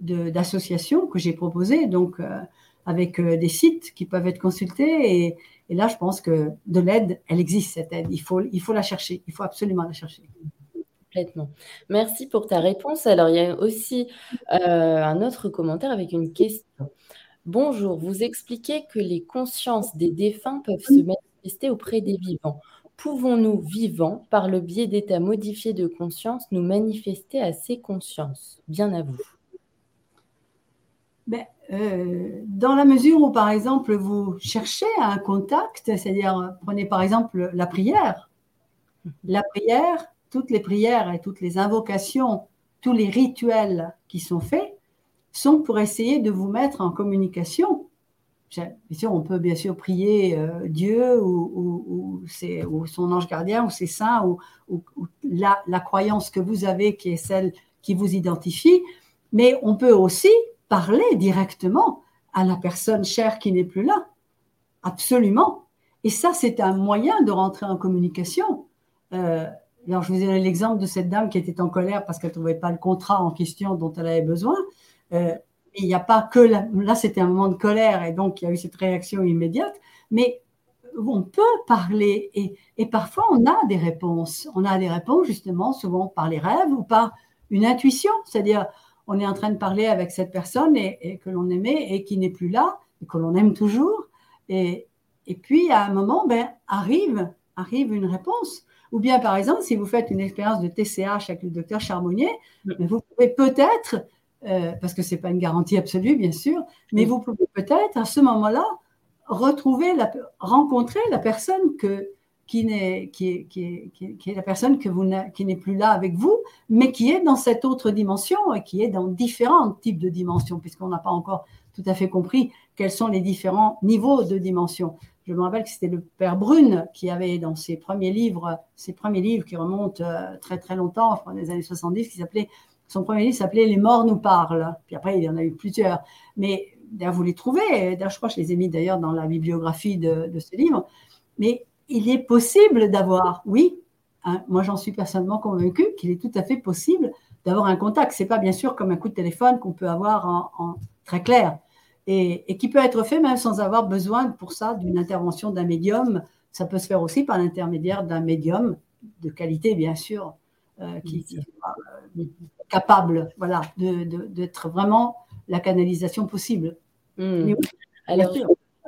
d'associations que j'ai proposées, donc euh, avec euh, des sites qui peuvent être consultés. Et, là, je pense que de l'aide, elle existe, cette aide. Il faut, il faut la chercher. Il faut absolument la chercher. Complètement. Merci pour ta réponse. Alors, il y a aussi euh, un autre commentaire avec une question. Bonjour, vous expliquez que les consciences des défunts peuvent se manifester auprès des vivants. Pouvons-nous, vivants, par le biais d'états modifiés de conscience, nous manifester à ces consciences? Bien à vous. Ben, euh, dans la mesure où, par exemple, vous cherchez un contact, c'est-à-dire, prenez par exemple la prière. La prière, toutes les prières et toutes les invocations, tous les rituels qui sont faits sont pour essayer de vous mettre en communication. Bien sûr, on peut bien sûr prier euh, Dieu ou, son ange gardien ou ses saints ou, la, la croyance que vous avez qui est celle qui vous identifie, mais on peut aussi parler directement à la personne chère qui n'est plus là. Absolument. Et ça, c'est un moyen de rentrer en communication. Euh, alors, je vous ai donné l'exemple de cette dame qui était en colère parce qu'elle ne trouvait pas le contrat en question dont elle avait besoin. Euh, il n'y a pas que là, c'était un moment de colère et donc il y a eu cette réaction immédiate. Mais on peut parler et, et, parfois on a des réponses. On a des réponses justement souvent par les rêves ou par une intuition, c'est-à-dire on est en train de parler avec cette personne et, que l'on aimait et qui n'est plus là, et que l'on aime toujours. Et, et puis, à un moment, ben, arrive, arrive une réponse. Ou bien, par exemple, si vous faites une expérience de TCH avec le docteur Charbonnier, ben, vous pouvez peut-être, euh, parce que ce n'est pas une garantie absolue, bien sûr, mais vous pouvez peut-être, à ce moment-là, retrouver, la, rencontrer la personne que, qui, est, qui, est, qui, qui, est, la personne que vous qui n'est plus là avec vous, mais qui est dans cette autre dimension et qui est dans différents types de dimensions, puisqu'on n'a pas encore tout à fait compris quels sont les différents niveaux de dimension. Je me rappelle que c'était le père Brune qui avait dans ses premiers livres, ses premiers livres qui remontent euh, très très longtemps, enfin, des années 70, qui s'appelait, son premier livre s'appelait Les morts nous parlent. Puis après, il y en a eu plusieurs. Mais d'ailleurs, vous les trouvez, je crois que je les ai mis d'ailleurs dans la bibliographie de, de ce livre. Mais il est possible d'avoir, oui, hein, moi j'en suis personnellement convaincue qu'il est tout à fait possible d'avoir un contact. C'est pas bien sûr comme un coup de téléphone qu'on peut avoir en, très clair et, qui peut être fait même sans avoir besoin pour ça d'une intervention d'un médium. Ça peut se faire aussi par l'intermédiaire d'un médium de qualité, bien sûr, euh, qui, est euh, capable, voilà, d'être vraiment la canalisation possible. Mmh. Alors,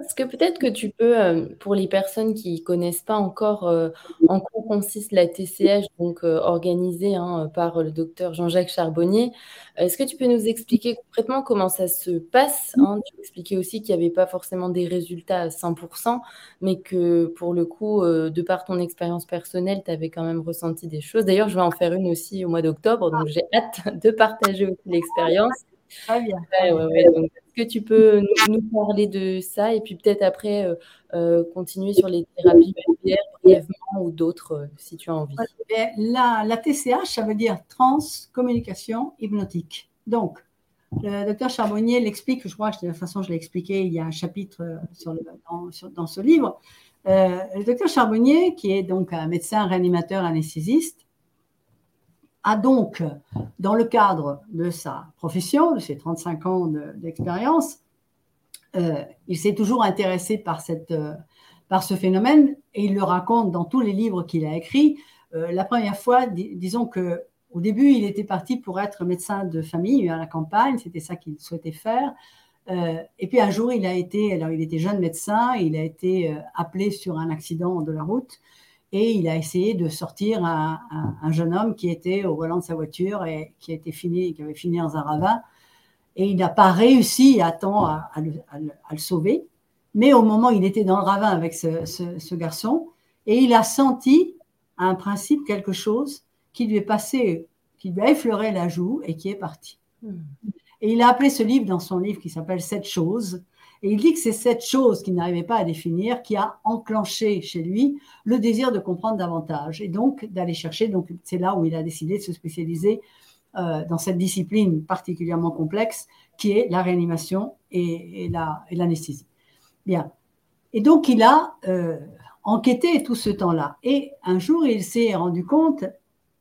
est-ce que peut-être que tu peux, euh, pour les personnes qui ne connaissent pas encore euh, en quoi consiste la TCH, donc euh, organisée hein, par le docteur Jean-Jacques Charbonnier, est-ce que tu peux nous expliquer concrètement comment ça se passe hein? Tu expliquais aussi qu'il n'y avait pas forcément des résultats à 100%, mais que pour le coup, de par ton expérience personnelle, tu avais quand même ressenti des choses. D'ailleurs, je vais en faire une aussi au mois d'octobre, donc j'ai hâte de partager aussi l'expérience. Très bien. est-ce que tu peux nous, parler de ça et puis peut-être après euh, euh, continuer sur les thérapies brièvement ou d'autres euh, si tu as envie la, la, TCH, ça veut dire transcommunication hypnotique. Donc, le docteur Charbonnier l'explique, je crois, de toute façon, je l'ai expliqué, il y a un chapitre sur dans, dans, ce livre. le docteur Charbonnier, qui est donc un médecin réanimateur anesthésiste, a donc, dans le cadre de sa profession, de ses 35 ans d'expérience, euh, il s'est toujours intéressé par, cette, euh, par ce phénomène et il le raconte dans tous les livres qu'il a écrits. Euh, la première fois, disons que au début, il était parti pour être médecin de famille à la campagne, c'était ça qu'il souhaitait faire. et puis un jour, il a été, alors il était jeune médecin, il a été appelé sur un accident de la route et il a essayé de sortir un, jeune homme qui était au volant de sa voiture et qui, était fini, qui avait fini dans un ravin. Et il n'a pas réussi à temps à, le, sauver. Mais au moment où il était dans le ravin avec ce, garçon, et il a senti un principe quelque chose qui lui est passé, qui lui a effleuré la joue et qui est parti. Hmm. Et il a appelé ce livre dans son livre qui s'appelle Sept choses. Et il dit que c'est cette chose qu'il n'arrivait pas à définir qui a enclenché chez lui le désir de comprendre davantage et donc d'aller chercher. Donc c'est là où il a décidé de se spécialiser euh, dans cette discipline particulièrement complexe qui est la réanimation et, l'anesthésie. Bien. Et donc il a euh, enquêté tout ce temps-là. Et un jour, il s'est rendu compte,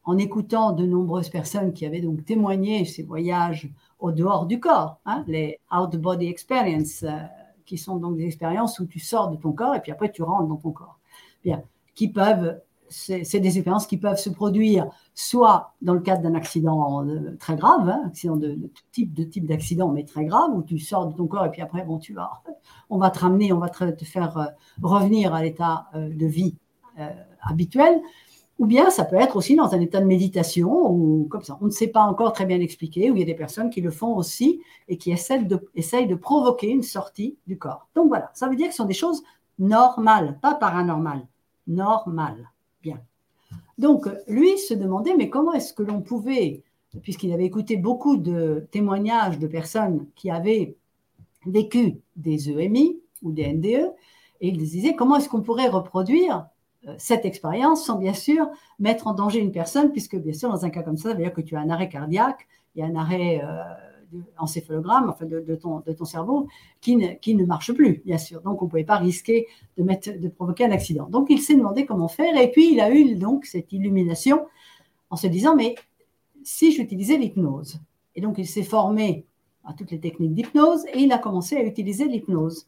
en écoutant de nombreuses personnes qui avaient donc témoigné ces voyages au dehors du corps, hein, les out-body experience, euh, qui sont donc des expériences où tu sors de ton corps et puis après tu rentres dans ton corps. Bien, qui peuvent, c'est des expériences qui peuvent se produire soit dans le cadre d'un accident euh, très grave, hein, accident de, type de type d'accident mais très grave où tu sors de ton corps et puis après bon tu vas, on va te ramener, on va te, faire euh, revenir à l'état de vie habituel ou bien ça peut être aussi dans un état de méditation ou comme ça. On ne sait pas encore très bien expliquer, où il y a des personnes qui le font aussi et qui essaient de, essayent de provoquer une sortie du corps. Donc voilà, ça veut dire que ce sont des choses normales, pas paranormales, normales. Bien. Donc lui se demandait, mais comment est-ce que l'on pouvait, puisqu'il avait écouté beaucoup de témoignages de personnes qui avaient vécu des EMI ou des NDE, et il disait, comment est-ce qu'on pourrait reproduire cette expérience sans bien sûr mettre en danger une personne, puisque bien sûr, dans un cas comme ça, ça veut dire que tu as un arrêt cardiaque, il y a un arrêt euh, encéphalogramme, enfin de, ton, cerveau, qui ne, marche plus, bien sûr. Donc, on ne pouvait pas risquer de, de provoquer un accident. Donc, il s'est demandé comment faire, et puis il a eu donc cette illumination en se disant, mais si j'utilisais l'hypnose? Et donc, il s'est formé à toutes les techniques d'hypnose, et il a commencé à utiliser l'hypnose.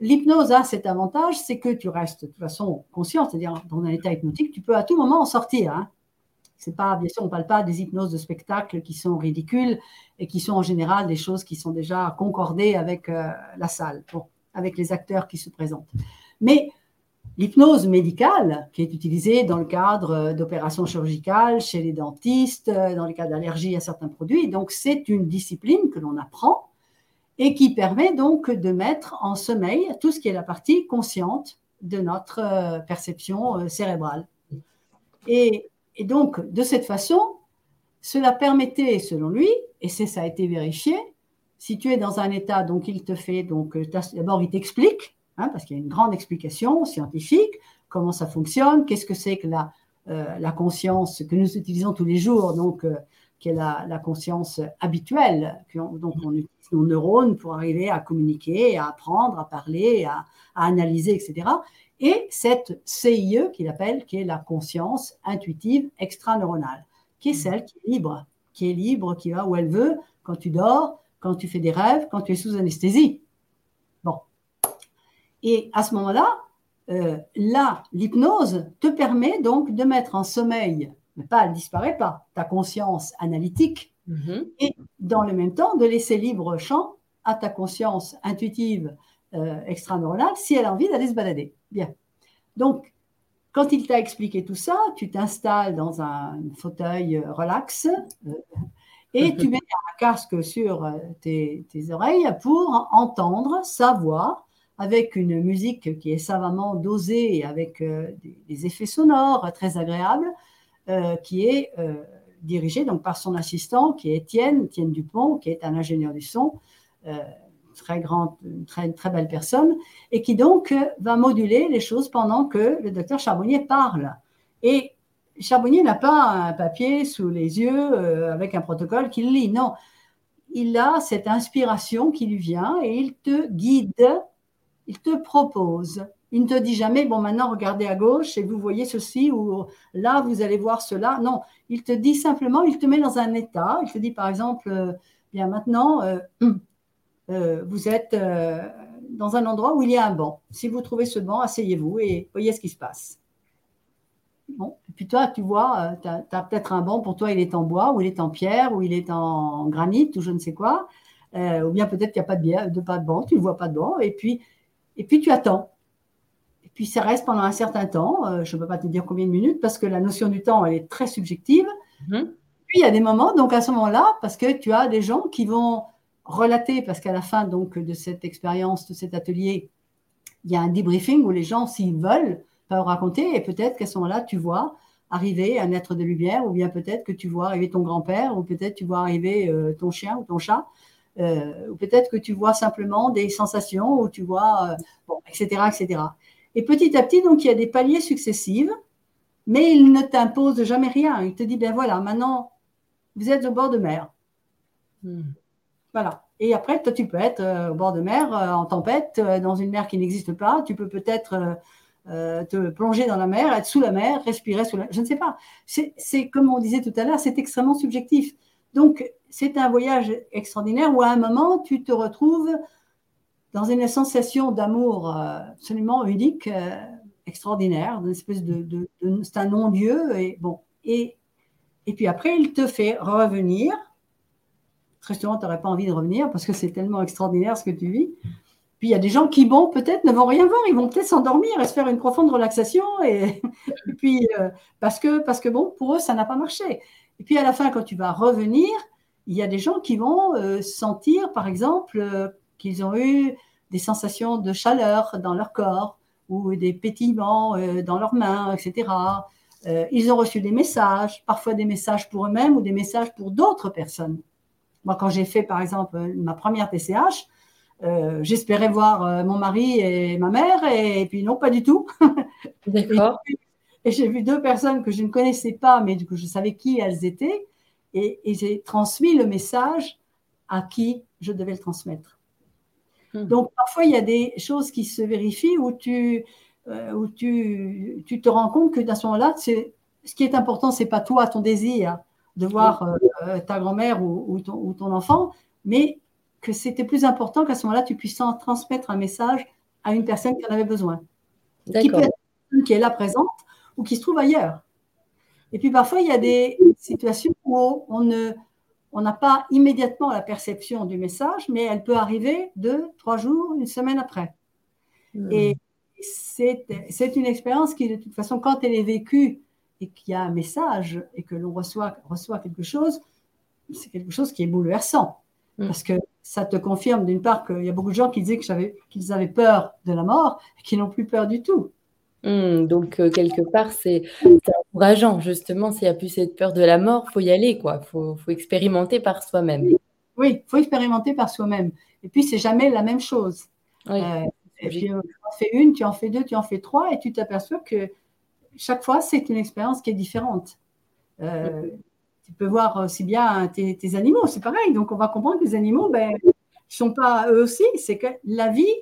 L'hypnose a cet avantage, c'est que tu restes de toute façon conscient, c'est-à-dire dans un état hypnotique, tu peux à tout moment en sortir. Hein. C'est pas, bien sûr, on ne parle pas des hypnoses de spectacle qui sont ridicules et qui sont en général des choses qui sont déjà concordées avec euh, la salle, avec les acteurs qui se présentent. Mais l'hypnose médicale, qui est utilisée dans le cadre d'opérations chirurgicales, chez les dentistes, dans les cas d'allergie à certains produits, donc c'est une discipline que l'on apprend et qui permet donc de mettre en sommeil tout ce qui est la partie consciente de notre euh, perception euh, cérébrale. Et, donc, de cette façon, cela permettait, selon lui, et ça a été vérifié, si tu es dans un état, donc il te fait, donc euh, d'abord il t'explique, hein, parce qu'il y a une grande explication scientifique, comment ça fonctionne, qu'est-ce que c'est que la, conscience que nous utilisons tous les jours, donc qui est la, conscience habituelle, donc on utilise nos neurones pour arriver à communiquer, à apprendre, à parler, à, analyser, etc. Et cette CIE qu'il appelle, qui est la conscience intuitive extraneuronale, qui est mmh. celle qui est libre, qui est libre, qui va où elle veut, quand tu dors, quand tu fais des rêves, quand tu es sous anesthésie. Bon. Et à ce moment-là, euh, là, l'hypnose te permet donc de mettre en sommeil mais pas, elle disparaît pas, ta conscience analytique, mhm. et dans le même temps de laisser libre champ à ta conscience intuitive euh, extraneuronale si elle a envie d'aller se balader. Bien. Donc, quand il t'a expliqué tout ça, tu t'installes dans un fauteuil euh, relax euh, et tu mets un casque sur euh, tes, oreilles pour entendre sa voix avec une musique qui est savamment dosée et avec des, effets sonores très agréables qui est euh, dirigé donc par son assistant, qui est Étienne, Étienne Dupont, qui est un ingénieur du son, euh, très grande, très, très belle personne, et qui donc va moduler les choses pendant que le docteur Charbonnier parle. Et Charbonnier n'a pas un papier sous les yeux avec un protocole qu'il lit, non. Il a cette inspiration qui lui vient et il te guide, il te propose il ne te dit jamais, bon, maintenant regardez à gauche et vous voyez ceci ou là, vous allez voir cela. Non, il te dit simplement, il te met dans un état. Il te dit, par exemple, euh, bien maintenant, euh, euh, vous êtes dans un endroit où il y a un banc. Si vous trouvez ce banc, asseyez-vous et voyez ce qui se passe. Bon, et puis toi, tu vois, tu as, peut-être un banc, pour toi, il est en bois, ou il est en pierre, ou il est en granit, ou je ne sais quoi. ou bien peut-être qu'il n'y a pas de, pas de banc, tu ne vois pas de banc, et puis, tu attends puis ça reste pendant un certain temps. Euh, je ne peux pas te dire combien de minutes parce que la notion du temps, elle est très subjective. Mhm. Puis il y a des moments, donc à ce moment-là, parce que tu as des gens qui vont relater, parce qu'à la fin donc de cette expérience, de cet atelier, il y a un debriefing où les gens, s'ils veulent, peuvent raconter et peut-être qu'à ce moment-là, tu vois arriver un être de lumière, ou bien peut-être que tu vois arriver ton grand-père, ou peut-être tu vois arriver euh, ton chien ou ton chat, euh, ou peut-être que tu vois simplement des sensations, ou tu vois, bon, etc., etc. Et petit à petit, donc, il y a des paliers successifs, mais il ne t'impose jamais rien. Il te dit, ben voilà, maintenant, vous êtes au bord de mer. Hmm. Voilà. Et après, toi, tu peux être euh, au bord de mer, euh, en tempête, euh, dans une mer qui n'existe pas. Tu peux peut-être te plonger dans la mer, être sous la mer, respirer sous la Je ne sais pas. C'est comme on disait tout à l'heure, c'est extrêmement subjectif. Donc, c'est un voyage extraordinaire où à un moment, tu te retrouves dans une sensation d'amour absolument unique, extraordinaire, une espèce de, c'est un non-dieu et bon et et puis après il te fait revenir. Très souvent, tu n'aurais pas envie de revenir parce que c'est tellement extraordinaire ce que tu vis. Puis il y a des gens qui, bon, peut-être ne vont rien voir, ils vont peut-être s'endormir et se faire une profonde relaxation. Et, puis, euh, parce, que, parce que, bon, pour eux, ça n'a pas marché. Et puis à la fin, quand tu vas revenir, il y a des gens qui vont euh, sentir, par exemple, euh, qu'ils ont eu des sensations de chaleur dans leur corps ou des pétillements euh, dans leurs mains, etc. Euh, ils ont reçu des messages, parfois des messages pour eux-mêmes ou des messages pour d'autres personnes. Moi, quand j'ai fait, par exemple, ma première TCH, euh, j'espérais voir mon mari et ma mère, et, puis non, pas du tout. D'accord. et, j'ai vu deux personnes que je ne connaissais pas, mais que je savais qui elles étaient, et j'ai transmis le message à qui je devais le transmettre. Hmm. Donc, parfois, il y a des choses qui se vérifient où tu, euh, où tu, tu te rends compte que dans ce moment-là, ce qui est important, c'est pas toi, ton désir de voir euh, euh, ta grand-mère ou, ton, enfant, mais que c'était plus important qu'à ce moment-là, tu puisses transmettre un message à une personne qui en avait besoin. Qui peut être une qui est là présente ou qui se trouve ailleurs. Et puis parfois, il y a des situations où on ne, on n'a pas immédiatement la perception du message, mais elle peut arriver deux, trois jours, une semaine après. Hmm. Et c'est une expérience qui, de toute façon, quand elle est vécue et qu'il y a un message et que l'on reçoit, reçoit quelque chose, c'est quelque chose qui est bouleversant. Hmm. Parce que ça te confirme, d'une part, qu'il y a beaucoup de gens qui disaient qu'ils avaient peur de la mort et qui n'ont plus peur du tout. Hmm, donc, euh, quelque part, c'est encourageant, justement. S'il n'y a plus cette peur de la mort, il faut y aller, quoi. Il faut, expérimenter par soi-même. Oui, il faut expérimenter par soi-même. Et puis, c'est jamais la même chose. Euh, et puis, euh, tu en fais une, tu en fais deux, tu en fais trois, et tu t'aperçois que chaque fois, c'est une expérience qui est différente. tu peux voir aussi bien tes, animaux, c'est pareil. Donc, on va comprendre que les animaux, ben, ne sont pas eux aussi. C'est que la vie,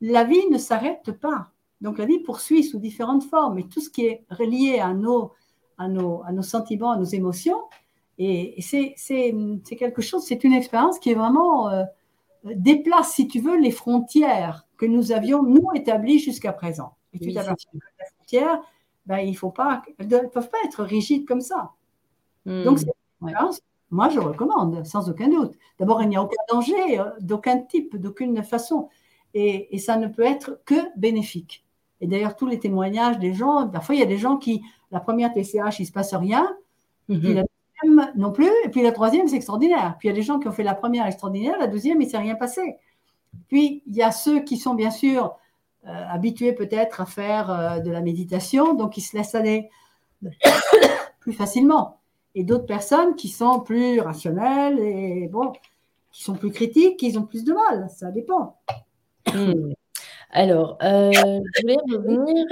la vie ne s'arrête pas. Donc la vie poursuit sous différentes formes, mais tout ce qui est relié à nos, à nos, à nos sentiments, à nos émotions, et, c'est quelque chose, c'est une expérience qui est vraiment euh, déplace, si tu veux, les frontières que nous avions, nous, établies jusqu'à présent. Et tu t'aperçois que les frontières, ben, il faut pas, elles ne peuvent pas être rigides comme ça. Hmm. Donc, c'est une expérience, moi, je recommande, sans aucun doute. D'abord, il n'y a aucun danger, euh, d'aucun type, d'aucune façon. Et, et, ça ne peut être que bénéfique. Et d'ailleurs, tous les témoignages des gens, parfois, il y a des gens qui, la première TCH, il ne se passe rien, puis mhm. la deuxième non plus, et puis la troisième, c'est extraordinaire. Puis il y a des gens qui ont fait la première extraordinaire, la deuxième, il ne s'est rien passé. Puis il y a ceux qui sont bien sûr euh, habitués peut-être à faire euh, de la méditation, donc ils se laissent aller plus facilement. Et d'autres personnes qui sont plus rationnelles et bon, qui sont plus critiques, qui ont plus de mal. Ça dépend. Hmm. Alors, euh, je vais revenir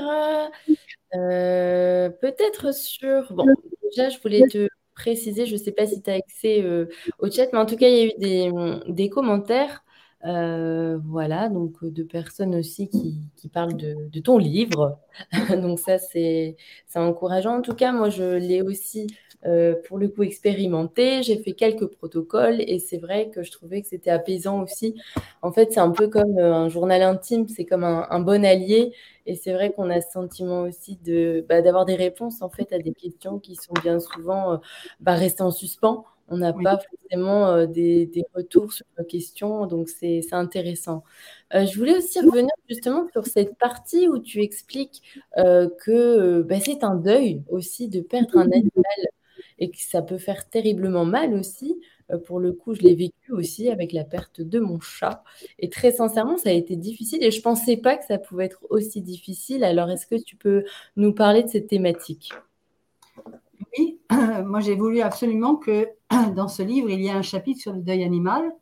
euh, peut-être sur. Bon, déjà, je voulais te préciser, je ne sais pas si tu as accès euh, au chat, mais en tout cas, il y a eu des, commentaires. voilà, donc de personnes aussi qui, parlent de, de, ton livre. donc ça, c'est encourageant. En tout cas, moi, je l'ai aussi euh, pour le coup expérimenté. J'ai fait quelques protocoles et c'est vrai que je trouvais que c'était apaisant aussi. En fait, c'est un peu comme euh, un journal intime, c'est comme un, bon allié. Et c'est vrai qu'on a ce sentiment aussi de bah, d'avoir des réponses en fait à des questions qui sont bien souvent euh, bah, restées en suspens On n'a pas forcément des, des, retours sur nos questions, donc c'est intéressant. je voulais aussi revenir justement sur cette partie où tu expliques que bah, c'est un deuil aussi de perdre un animal et que ça peut faire terriblement mal aussi. Euh, pour le coup, je l'ai vécu aussi avec la perte de mon chat. Et très sincèrement, ça a été difficile et je ne pensais pas que ça pouvait être aussi difficile. Alors, est-ce que tu peux nous parler de cette thématique? Oui, moi j'ai voulu absolument que dans ce livre, il y ait un chapitre sur le deuil animal.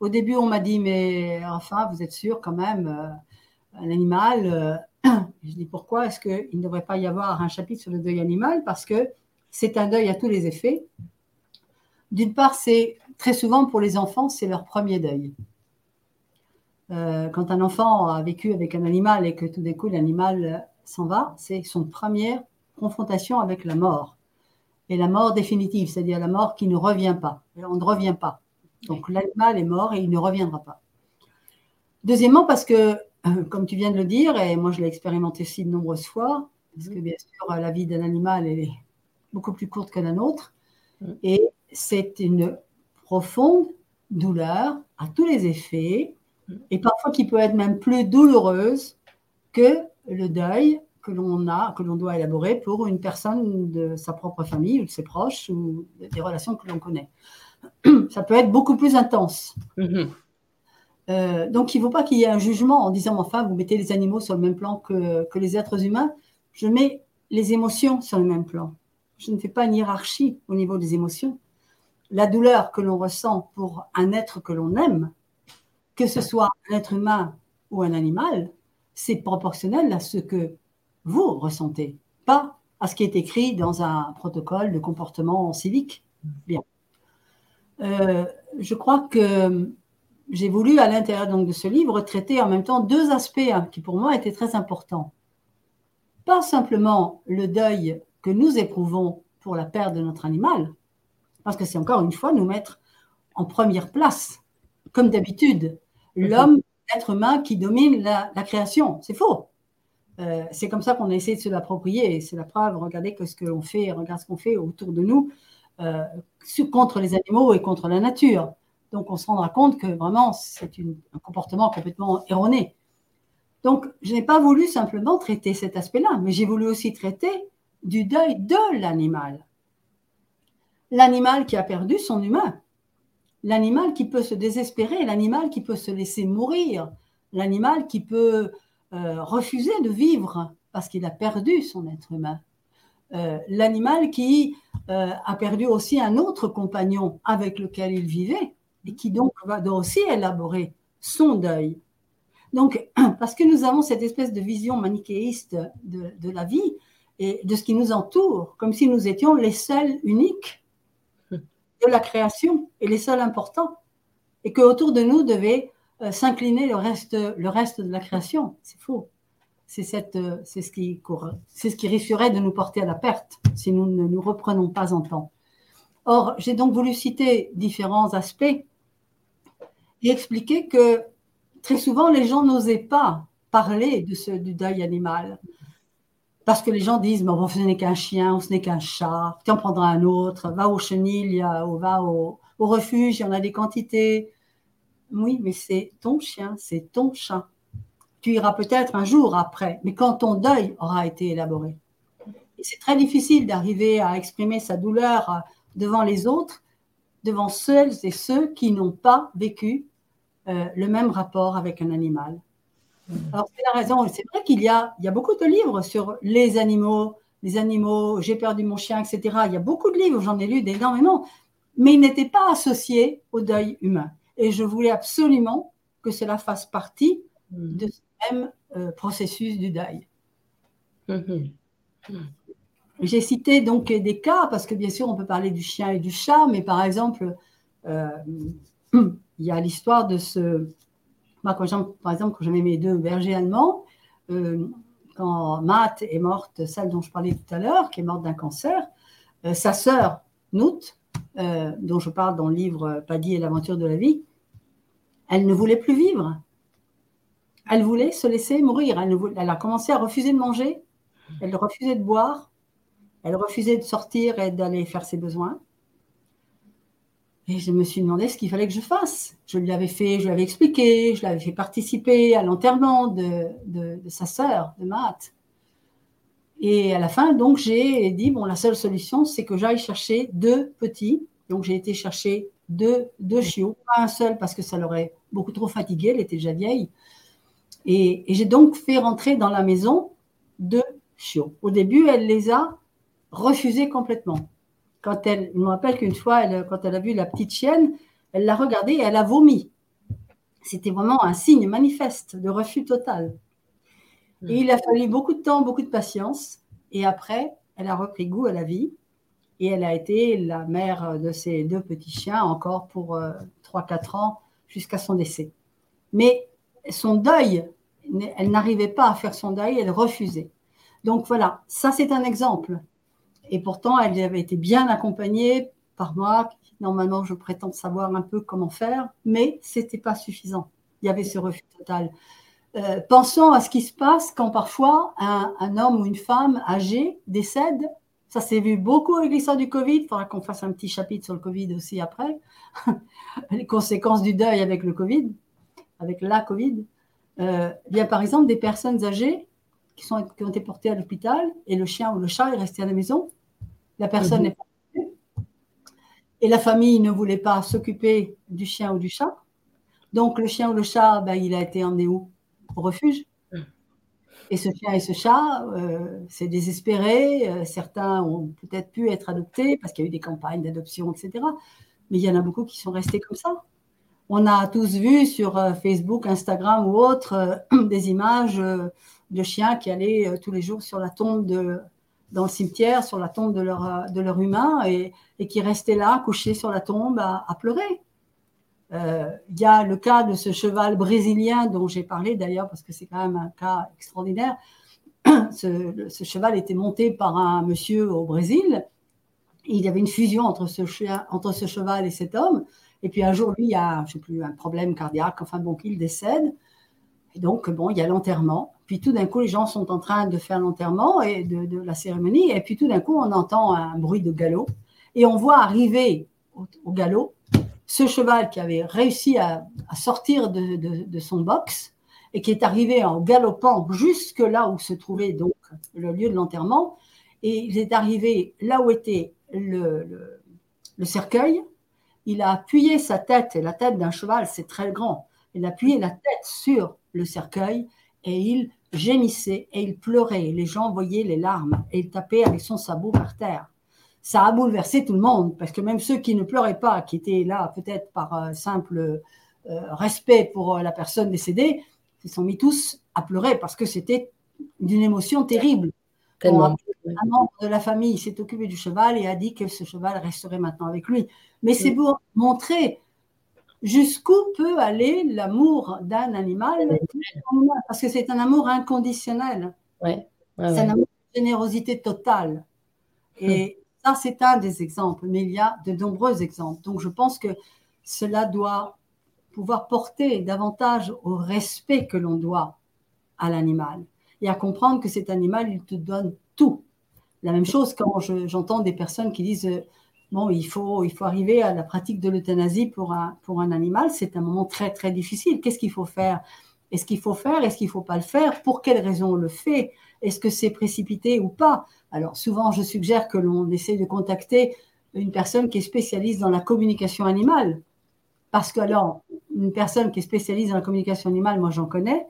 Au début, on m'a dit, mais enfin, vous êtes sûr quand même, euh, un animal. Euh, je dis pourquoi est-ce qu'il ne devrait pas y avoir un chapitre sur le deuil animal? Parce que c'est un deuil à tous les effets. D'une part, c'est très souvent pour les enfants, c'est leur premier deuil. Euh, quand un enfant a vécu avec un animal et que tout d'un coup l'animal s'en va, c'est son première confrontation avec la mort. Et la mort définitive, c'est-à-dire la mort qui ne revient pas. On ne revient pas. Donc l'animal est mort et il ne reviendra pas. Deuxièmement, parce que, euh, comme tu viens de le dire, et moi je l'ai expérimenté aussi de nombreuses fois, parce que bien sûr la vie d'un animal est beaucoup plus courte que la nôtre, et c'est une profonde douleur à tous les effets, et parfois qui peut être même plus douloureuse que le deuil que l'on a, que l'on doit élaborer pour une personne de sa propre famille ou de ses proches ou des relations que l'on connaît. Ça peut être beaucoup plus intense. Mm-hmm. Euh, donc, il ne faut pas qu'il y ait un jugement en disant, enfin, vous mettez les animaux sur le même plan que, que les êtres humains. Je mets les émotions sur le même plan. Je ne fais pas une hiérarchie au niveau des émotions la douleur que l'on ressent pour un être que l'on aime, que ce soit un être humain ou un animal, c'est proportionnel à ce que vous ressentez, pas à ce qui est écrit dans un protocole de comportement civique. Bien. Euh, je crois que j'ai voulu, à l'intérieur donc de ce livre, traiter en même temps deux aspects hein, qui pour moi étaient très importants. Pas simplement le deuil que nous éprouvons pour la perte de notre animal, parce que c'est encore une fois nous mettre en première place, comme d'habitude. L'homme, l'être humain qui domine la, création. C'est faux. Euh, c'est comme ça qu'on a essayé de se l'approprier. C'est la preuve. Regardez que ce que l'on fait, regarde ce qu'on fait autour de nous euh, contre les animaux et contre la nature. Donc on se rendra compte que vraiment c'est un comportement complètement erroné. Donc je n'ai pas voulu simplement traiter cet aspect-là, mais j'ai voulu aussi traiter du deuil de l'animal. L'animal qui a perdu son humain, l'animal qui peut se désespérer, l'animal qui peut se laisser mourir, l'animal qui peut euh, refuser de vivre parce qu'il a perdu son être humain, euh, l'animal qui euh, a perdu aussi un autre compagnon avec lequel il vivait et qui donc va aussi élaborer son deuil. Donc, parce que nous avons cette espèce de vision manichéiste de la vie et de ce qui nous entoure, comme si nous étions les seuls uniques de la création et les seuls importants, et que autour de nous devait euh, s'incliner le reste, le reste de la création. C'est faux. C'est euh, ce qui ce qui risquerait de nous porter à la perte si nous ne nous reprenons pas en temps. Or, j'ai donc voulu citer différents aspects et expliquer que très souvent les gens n'osaient pas parler de ce, du deuil animal parce que les gens disent, bon, ce n'est qu'un chien, ce n'est qu'un chat, tu en prendras un autre, va au chenil, ou va au, refuge, il y en a des quantités. Oui, mais c'est ton chien, c'est ton chat. Tu iras peut-être un jour après, mais quand ton deuil aura été élaboré. C'est très difficile d'arriver à exprimer sa douleur devant les autres, devant celles et ceux qui n'ont pas vécu euh, le même rapport avec un animal. Alors, c'est la raison. C'est vrai qu'il y a, il y a beaucoup de livres sur les animaux, les animaux, j'ai perdu mon chien, etc. Il y a beaucoup de livres, j'en ai lu énormément, mais ils n'étaient pas associés au deuil humain. Et je voulais absolument que cela fasse partie mm. de ce même euh, processus du deuil. Mm-hmm. Mm. J'ai cité donc des cas, parce que bien sûr, on peut parler du chien et du chat, mais par exemple, euh, il y a l'histoire de ce, quand par exemple, quand j'avais mes deux bergers allemands, euh, quand Matt est morte, celle dont je parlais tout à l'heure, qui est morte d'un cancer, euh, sa sœur, Nout, euh, dont je parle dans le livre Paddy et l'aventure de la vie, elle ne voulait plus vivre. Elle voulait se laisser mourir. Elle a commencé à refuser de manger, elle refusait de boire, elle refusait de sortir et d'aller faire ses besoins. Et je me suis demandé ce qu'il fallait que je fasse. Je lui avais fait, je lui avais expliqué, je l'avais fait participer à l'enterrement de, de, sa sœur, de Matt. Et à la fin, donc, j'ai dit, bon, la seule solution, c'est que j'aille chercher deux petits. Donc, j'ai été chercher deux, deux chiots, pas un seul parce que ça l'aurait beaucoup trop fatigué, elle était déjà vieille. Et j'ai donc fait rentrer dans la maison deux chiots. Au début, elle les a refusés complètement quand elle, je me rappelle qu'une fois, elle, quand elle a vu la petite chienne, elle l'a regardée et elle a vomi. C'était vraiment un signe manifeste de refus total. Et il a fallu beaucoup de temps, beaucoup de patience. Et après, elle a repris goût à la vie. Et elle a été la mère de ces deux petits chiens encore pour 3-4 euh, ans jusqu'à son décès. Mais son deuil, elle n'arrivait pas à faire son deuil, elle refusait. Donc voilà, ça c'est un exemple. Et pourtant, elle avait été bien accompagnée par moi. Normalement, je prétends savoir un peu comment faire, mais ce n'était pas suffisant. Il y avait ce refus total. Euh, pensons à ce qui se passe quand parfois un, homme ou une femme âgée décède. Ça s'est vu beaucoup avec l'histoire du Covid. Il faudra qu'on fasse un petit chapitre sur le Covid aussi après. Les conséquences du deuil avec le Covid, avec la Covid. Euh, il y a par exemple des personnes âgées qui, sont, qui ont été portées à l'hôpital et le chien ou le chat est resté à la maison. La personne n'est pas et la famille ne voulait pas s'occuper du chien ou du chat. Donc le chien ou le chat, ben, il a été emmené où? Au refuge. Et ce chien et ce chat, euh, c'est désespéré. Euh, certains ont peut-être pu être adoptés parce qu'il y a eu des campagnes d'adoption, etc. Mais il y en a beaucoup qui sont restés comme ça. On a tous vu sur euh, Facebook, Instagram ou autres des images de chiens qui allaient euh, tous les jours sur la tombe de, dans le cimetière, sur la tombe de leur, euh, de leur humain et, et qui restaient là, couchés sur la tombe à, pleurer. Euh, il y a le cas de ce cheval brésilien dont j'ai parlé d'ailleurs parce que c'est quand même un cas extraordinaire. Ce, cheval était monté par un monsieur au Brésil. il y avait une fusion entre ce, cheval et cet homme. Et puis un jour, lui, il y a, je plus, un problème cardiaque, enfin bon, qu'il décède. Donc, bon, il y a l'enterrement. Puis tout d'un coup, les gens sont en train de faire l'enterrement et de, la cérémonie. Et puis tout d'un coup, on entend un bruit de galop. Et on voit arriver au, galop ce cheval qui avait réussi à, sortir de, son box et qui est arrivé en galopant jusque là où se trouvait donc le lieu de l'enterrement. Et il est arrivé là où était le, le cercueil. Il a appuyé sa tête, et la tête d'un cheval, c'est très grand. Il a appuyé la tête sur le cercueil et il gémissait et il pleurait. Les gens voyaient les larmes et il tapait avec son sabot par terre. Ça a bouleversé tout le monde parce que même ceux qui ne pleuraient pas, qui étaient là peut-être par euh, simple euh, respect pour euh, la personne décédée, se sont mis tous à pleurer parce que c'était d'une émotion terrible. un membre de la famille s'est occupé du cheval et a dit que ce cheval resterait maintenant avec lui. Mais c'est pour montrer jusqu'où peut aller l'amour d'un animal, parce que c'est un amour inconditionnel. c'est un amour de générosité totale. Et ça, c'est un des exemples, mais il y a de nombreux exemples. Donc, je pense que cela doit pouvoir porter davantage au respect que l'on doit à l'animal et à comprendre que cet animal, il te donne tout. La même chose quand j'entends des personnes qui disent bon, il faut, il faut arriver à la pratique de l'euthanasie pour un, pour un animal. C'est un moment très, très difficile. Qu'est-ce qu'il faut faire? Est-ce qu'il faut faire? Est-ce qu'il ne faut pas le faire? Pour quelles raisons on le fait? Est-ce que c'est précipité ou pas? Alors, souvent, je suggère que l'on essaie de contacter une personne qui est spécialiste dans la communication animale. Parce que, alors, une personne qui est spécialiste dans la communication animale, moi, j'en connais.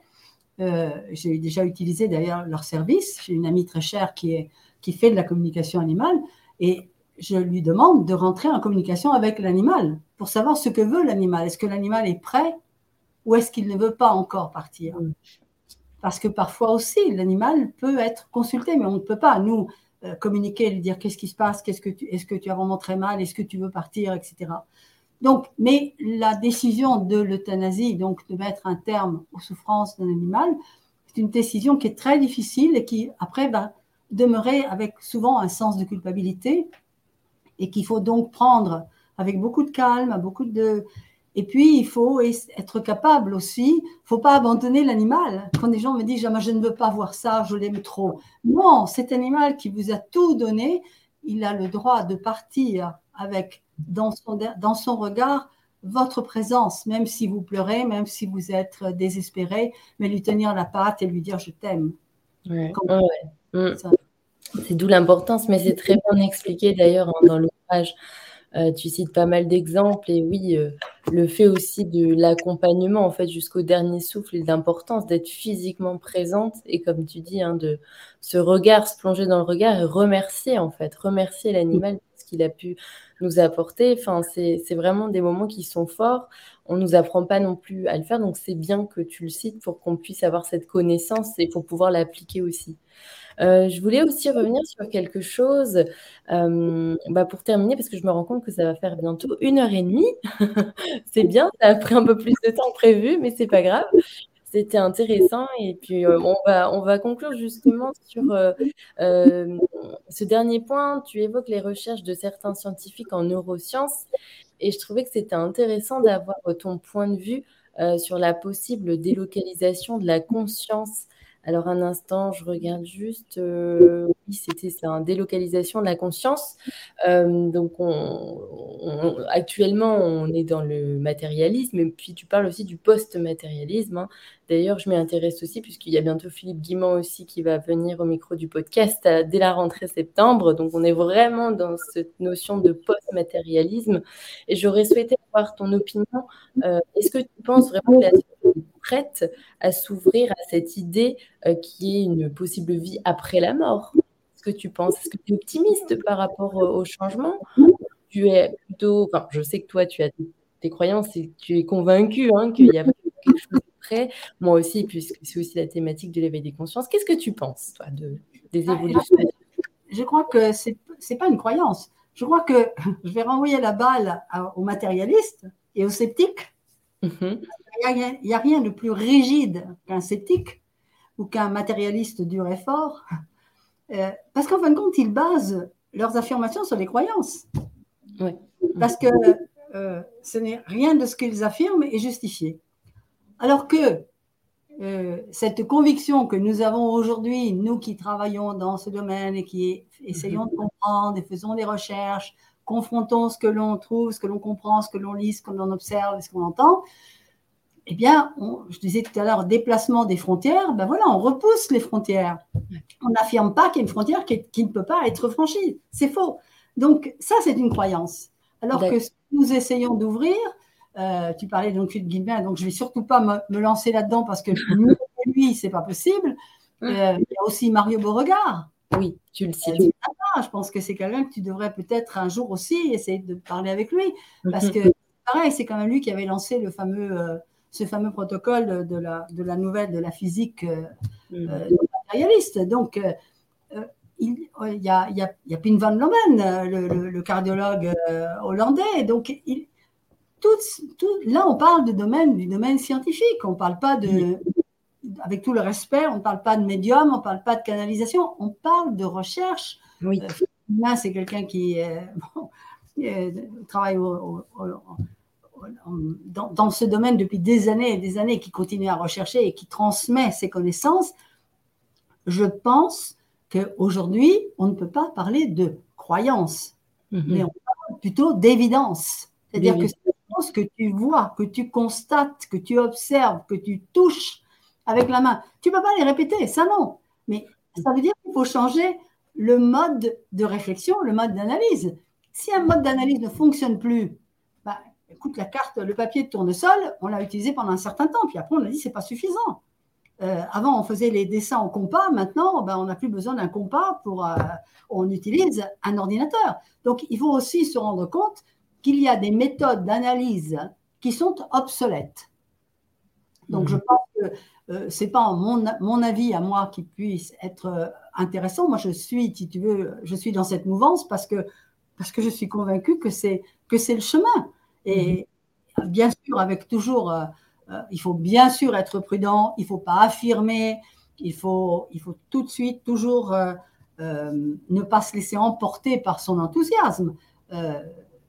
Euh, j'ai déjà utilisé d'ailleurs leur service. J'ai une amie très chère qui, est, qui fait de la communication animale. Et je lui demande de rentrer en communication avec l'animal pour savoir ce que veut l'animal. Est-ce que l'animal est prêt ou est-ce qu'il ne veut pas encore partir? Parce que parfois aussi, l'animal peut être consulté, mais on ne peut pas, nous, euh, communiquer, lui dire qu'est-ce qui se passe, qu'est-ce que tu, est-ce que tu as vraiment très mal, est-ce que tu veux partir, etc. Donc, mais la décision de l'euthanasie, donc de mettre un terme aux souffrances d'un animal, c'est une décision qui est très difficile et qui, après, va demeurer avec souvent un sens de culpabilité et qu'il faut donc prendre avec beaucoup de calme, beaucoup de... Et puis, il faut être capable aussi, il ne faut pas abandonner l'animal. Quand des gens me disent, je ne veux pas voir ça, je l'aime trop. Non, cet animal qui vous a tout donné, il a le droit de partir avec dans son, dans son regard votre présence, même si vous pleurez, même si vous êtes désespéré, mais lui tenir la patte et lui dire je t'aime. Mm. C'est d'où l'importance, mais c'est très bien expliqué d'ailleurs hein, dans l'ouvrage. Euh, tu cites pas mal d'exemples et oui, euh, le fait aussi de l'accompagnement en fait jusqu'au dernier souffle et d'importance d'être physiquement présente et comme tu dis, hein, de ce regard, se plonger dans le regard et remercier en fait, remercier l'animal pour ce qu'il a pu nous apporter. Enfin, c'est vraiment des moments qui sont forts. On nous apprend pas non plus à le faire, donc c'est bien que tu le cites pour qu'on puisse avoir cette connaissance et pour pouvoir l'appliquer aussi. Euh, je voulais aussi revenir sur quelque chose euh, bah, pour terminer, parce que je me rends compte que ça va faire bientôt une heure et demie. c'est bien, ça a pris un peu plus de temps prévu, mais c'est pas grave. C'était intéressant. Et puis, euh, on, va, on va conclure justement sur ce dernier point. Tu évoques les recherches de certains scientifiques en neurosciences. Et je trouvais que c'était intéressant d'avoir ton point de vue sur la possible délocalisation de la conscience alors un instant, je regarde juste. Euh, oui, c'était ça, une délocalisation de la conscience. Euh, donc actuellement, on est dans le matérialisme, et puis tu parles aussi du post-matérialisme. Hein. D'ailleurs, je m'y intéresse aussi, puisqu'il y a bientôt Philippe Guimand aussi qui va venir au micro du podcast euh, dès la rentrée septembre. Donc on est vraiment dans cette notion de post-matérialisme. Et j'aurais souhaité avoir ton opinion. Est-ce que tu penses vraiment que la prête à s'ouvrir à cette idée euh, qui est une possible vie après la mort. Est-ce que tu penses Est-ce que tu es optimiste par rapport au changement? Tu es plutôt. Enfin, je sais que toi, tu as tes croyances et tu es convaincu hein, qu'il y a quelque chose de près. Moi aussi, puisque c'est aussi la thématique de l'éveil des consciences. Qu'est-ce que tu penses, toi, de, des ah, évolutions? Je crois que ce n'est pas une croyance. Je crois que je vais renvoyer la balle aux matérialistes et aux sceptiques. Mhm il n'y a, rien de plus rigide qu'un sceptique ou qu'un matérialiste dur et fort, euh, parce qu'en fin de compte, ils basent leurs affirmations sur des croyances. Parce que euh, ce n'est rien de ce qu'ils affirment est justifié. Alors que euh, cette conviction que nous avons aujourd'hui, nous qui travaillons dans ce domaine et qui essayons de comprendre et faisons des recherches, confrontons ce que l'on trouve, ce que l'on comprend, ce que l'on lit, ce que l'on observe, ce qu'on entend, eh bien, je disais tout à l'heure, déplacement des frontières, ben voilà, on repousse les frontières. On n'affirme pas qu'il y a une frontière qui, ne peut pas être franchie. C'est faux. Donc, ça, c'est une croyance. Alors que nous essayons d'ouvrir, euh, tu parlais donc de Guilbert, donc je ne vais surtout pas me, lancer là-dedans parce que lui, c'est pas possible. Euh, il y a aussi Mario Beauregard. Oui, tu le sais. je pense que c'est quelqu'un que tu devrais peut-être un jour aussi essayer de parler avec lui. Parce que, pareil, c'est quand même lui qui avait lancé le fameux. Euh, ce fameux protocole de la, de la nouvelle, de la physique euh, mm. euh, matérialiste. Donc, euh, il, y a, il, y a, il y a Pin van Lomen, le, cardiologue hollandais. Donc, il, tout, tout, là, on parle de domaine, du domaine scientifique. On ne parle pas de, avec tout le respect, on ne parle pas de médium, on ne parle pas de canalisation, on parle de recherche. Oui. là, c'est quelqu'un qui travaille au, dans, ce domaine depuis des années et des années, qui continue à rechercher et qui transmet ses connaissances, je pense qu'aujourd'hui, on ne peut pas parler de croyance, mhm. mais on parle plutôt d'évidence. C'est-à-dire que c'est ce que tu vois, que tu constates, que tu observes, que tu touches avec la main. Tu ne peux pas les répéter, ça non. Mais ça veut dire qu'il faut changer le mode de réflexion, le mode d'analyse. Si un mode d'analyse ne fonctionne plus, écoute, la carte, le papier de tournesol, on l'a utilisé pendant un certain temps, puis après on a dit c'est pas suffisant. Euh, avant, on faisait les dessins en compas. Maintenant, ben, on n'a plus besoin d'un compas pour. Euh, on utilise un ordinateur. Donc, il faut aussi se rendre compte qu'il y a des méthodes d'analyse qui sont obsolètes. Donc, je mhm. pense que euh, ce n'est pas mon, mon, avis à moi qui puisse être intéressant. Moi, je suis, si tu veux, je suis dans cette mouvance parce que, parce que je suis convaincue que c'est le chemin. Et mhm. bien sûr, avec toujours, euh, euh, il faut bien sûr être prudent, il ne faut pas affirmer, il faut, il faut tout de suite toujours euh, ne pas se laisser emporter par son enthousiasme.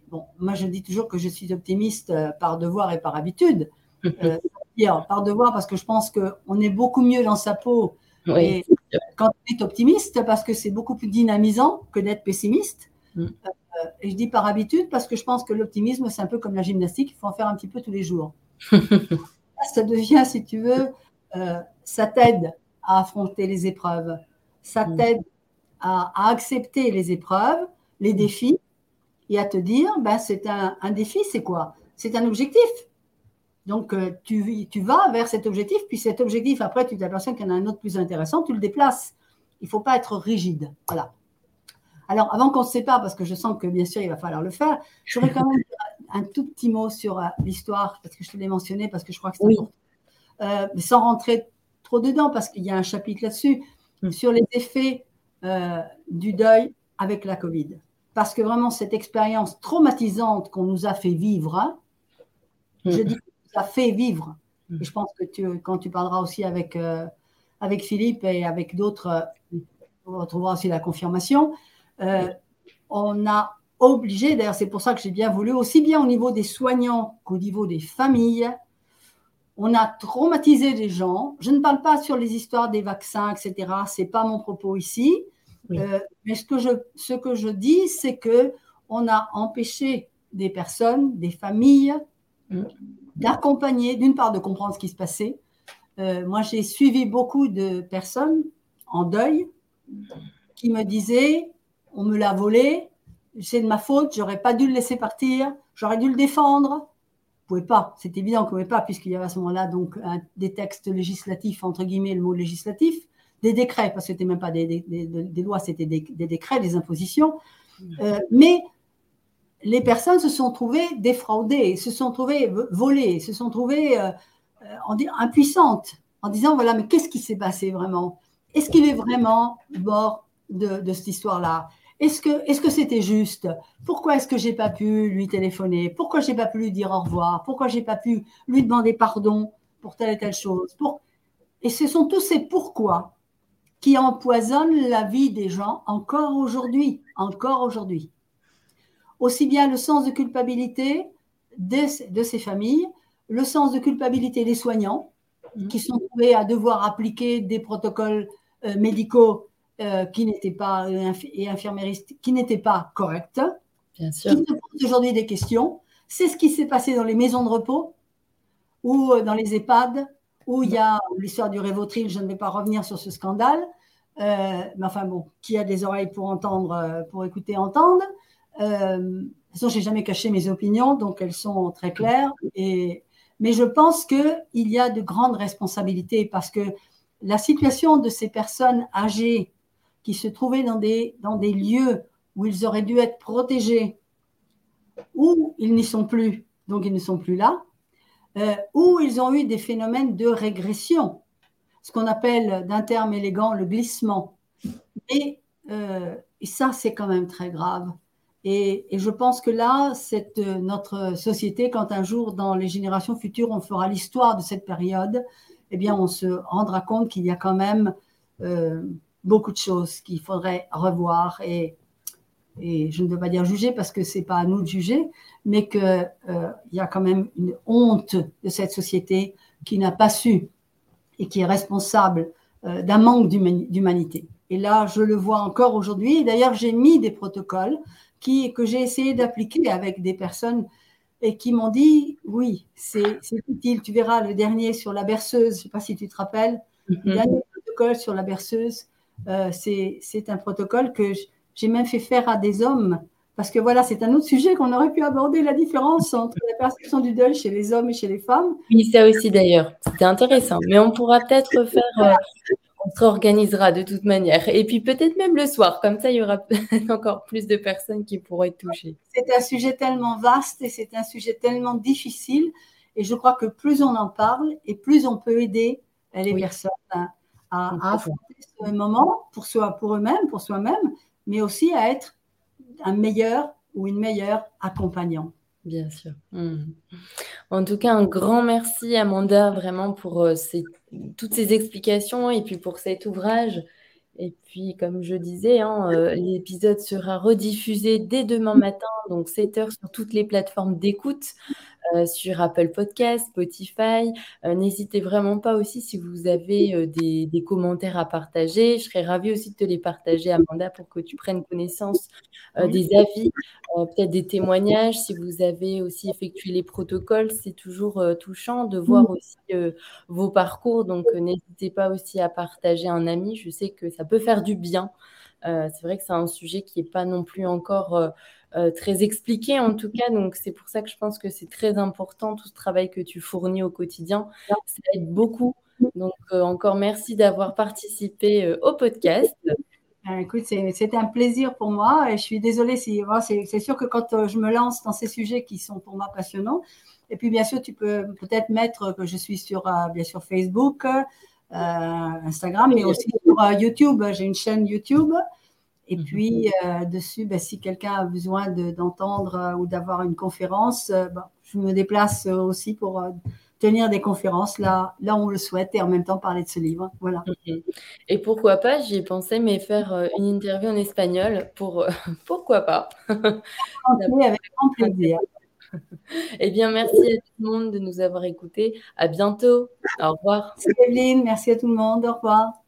bon, moi, je dis toujours que je suis optimiste par devoir et par habitude. par devoir, parce que je pense qu'on est beaucoup mieux dans sa peau quand on est optimiste, parce que c'est beaucoup plus dynamisant que d'être pessimiste. Mm. et je dis par habitude parce que je pense que l'optimisme, c'est un peu comme la gymnastique, il faut en faire un petit peu tous les jours. ça devient, si tu veux, euh, ça t'aide à affronter les épreuves, ça mm. t'aide à, accepter les épreuves, les mm. défis, et à te dire, ben, c'est un, défi, c'est quoi? C'est un objectif. Donc, euh, tu, tu, vas vers cet objectif, puis cet objectif, après, tu t'aperçois qu'il y en a un autre plus intéressant, tu le déplaces. Il ne faut pas être rigide. Voilà. Alors, avant qu'on se sépare, parce que je sens que bien sûr, il va falloir le faire, j'aurais quand même un tout petit mot sur euh, l'histoire, parce que je te l'ai mentionné, parce que je crois que c'est important. Euh, sans rentrer trop dedans, parce qu'il y a un chapitre là-dessus, mm. sur les effets euh, du deuil avec la Covid. Parce que vraiment, cette expérience traumatisante qu'on nous a fait vivre, hein, mm. je dis qu'on nous a fait vivre, mm. et je pense que tu, quand tu parleras aussi avec, avec Philippe et avec d'autres, on retrouvera aussi la confirmation, euh, on a obligé, d'ailleurs c'est pour ça que j'ai bien voulu, aussi bien au niveau des soignants qu'au niveau des familles, on a traumatisé les gens. Je ne parle pas sur les histoires des vaccins, etc. Ce n'est pas mon propos ici. Euh, mais ce que je, ce que je dis, c'est que on a empêché des personnes, des familles. D'accompagner, d'une part, de comprendre ce qui se passait. Euh, moi, j'ai suivi beaucoup de personnes en deuil qui me disaient on me l'a volé, c'est de ma faute, j'aurais pas dû le laisser partir, j'aurais dû le défendre. Vous pouvez pas, c'est évident qu'on ne pouvait pas, puisqu'il y avait à ce moment-là donc des textes législatifs, entre guillemets, le mot législatif, des décrets, parce que ce n'était même pas des, lois, c'était des, décrets, des impositions. Euh, mais les personnes se sont trouvées défraudées, se sont trouvées volées, se sont trouvées euh, impuissantes, en disant voilà, mais qu'est-ce qui s'est passé vraiment? Est-ce qu'il est vraiment mort de, de cette histoire-là? Est-ce que c'était juste? Pourquoi est-ce que j'ai pas pu lui téléphoner? Pourquoi j'ai pas pu lui dire au revoir? Pourquoi j'ai pas pu lui demander pardon pour telle et telle chose? Et ce sont tous ces pourquoi qui empoisonnent la vie des gens encore aujourd'hui, encore aujourd'hui. Aussi bien le sens de culpabilité de, de ces familles, le sens de culpabilité des soignants mmh. qui sont trouvés à devoir appliquer des protocoles euh, médicaux euh, qui n'étaient pas euh, et infirméristes qui n'étaient pas correctes, Bien sûr. qui se posent aujourd'hui des questions. C'est ce qui s'est passé dans les maisons de repos ou dans les EHPAD où il y a l'histoire du Révotril. Je ne vais pas revenir sur ce scandale, mais enfin bon, qui a des oreilles pour entendre, pour écouter, entendre. De toute façon, j'ai jamais caché mes opinions, donc elles sont très claires. Mais je pense qu'il y a de grandes responsabilités parce que la situation de ces personnes âgées qui se trouvaient dans des, lieux où ils auraient dû être protégés, ou ils n'y sont plus, donc ils ne sont plus là, euh, ou ils ont eu des phénomènes de régression, ce qu'on appelle d'un terme élégant le glissement. Et, euh, et ça, c'est quand même très grave. Et, je pense que là, cette, notre société, quand un jour, dans les générations futures, on fera l'histoire de cette période, eh bien, on se rendra compte qu'il y a quand même euh, beaucoup de choses qu'il faudrait revoir et, je ne veux pas dire juger parce que c'est pas à nous de juger, mais qu'il euh, y a quand même une honte de cette société qui n'a pas su et qui est responsable euh, d'un manque d'humanité. Et là, je le vois encore aujourd'hui. D'ailleurs, j'ai mis des protocoles qui, que j'ai essayé d'appliquer avec des personnes et qui m'ont dit oui, c'est utile. Tu verras le dernier sur la berceuse, je ne sais pas si tu te rappelles, le mm-hmm. dernier protocole sur la berceuse, euh, c'est un protocole que j'ai même fait faire à des hommes. Parce que voilà, c'est un autre sujet qu'on aurait pu aborder, la différence entre la perception du deuil chez les hommes et chez les femmes. Oui, ça aussi d'ailleurs. C'était intéressant. Mais on pourra peut-être faire, euh, on se réorganisera de toute manière. Et puis peut-être même le soir, comme ça il y aura encore plus de personnes qui pourraient être touchées. C'est un sujet tellement vaste et c'est un sujet tellement difficile. Et je crois que plus on en parle et plus on peut aider les personnes à, affronter ce moment pour soi, pour eux-mêmes, pour soi-même, mais aussi à être un meilleur ou une meilleure accompagnant. Bien sûr. Hmm. En tout cas, un grand merci Amanda vraiment pour euh, toutes ces explications et puis pour cet ouvrage. Et puis, comme je disais, hein, euh, l'épisode sera rediffusé dès demain matin, donc 7 heures sur toutes les plateformes d'écoute. sur Apple Podcast, Spotify. N'hésitez vraiment pas aussi si vous avez des, commentaires à partager. Je serais ravie aussi de te les partager, Amanda, pour que tu prennes connaissance des avis, peut-être des témoignages. Si vous avez aussi effectué les protocoles, c'est toujours touchant de voir aussi vos parcours. Donc, n'hésitez pas aussi à partager un ami. Je sais que ça peut faire du bien. c'est vrai que c'est un sujet qui n'est pas non plus encore euh, très expliqué en tout cas. Donc c'est pour ça que je pense que c'est très important tout ce travail que tu fournis au quotidien. Ça aide beaucoup. Donc euh, encore merci d'avoir participé euh, au podcast. Écoute, c'était un plaisir pour moi et je suis désolée si c'est sûr que quand je me lance dans ces sujets qui sont pour moi passionnants, et puis bien sûr tu peux peut-être mettre que je suis sur bien sûr Facebook, Instagram, mais aussi sur YouTube. J'ai une chaîne YouTube et mhm. puis, euh, dessus, ben, si quelqu'un a besoin d'entendre euh, ou d'avoir une conférence, euh, ben, je me déplace aussi pour tenir des conférences là, là où on le souhaite et en même temps parler de ce livre. Voilà. Mhm. Et pourquoi pas, j'y pensé, mais faire une interview en espagnol, pour, pourquoi pas? Avec grand plaisir. Eh bien, merci à tout le monde de nous avoir écoutés. À bientôt. Au revoir. Merci Evelyne, merci à tout le monde. Au revoir.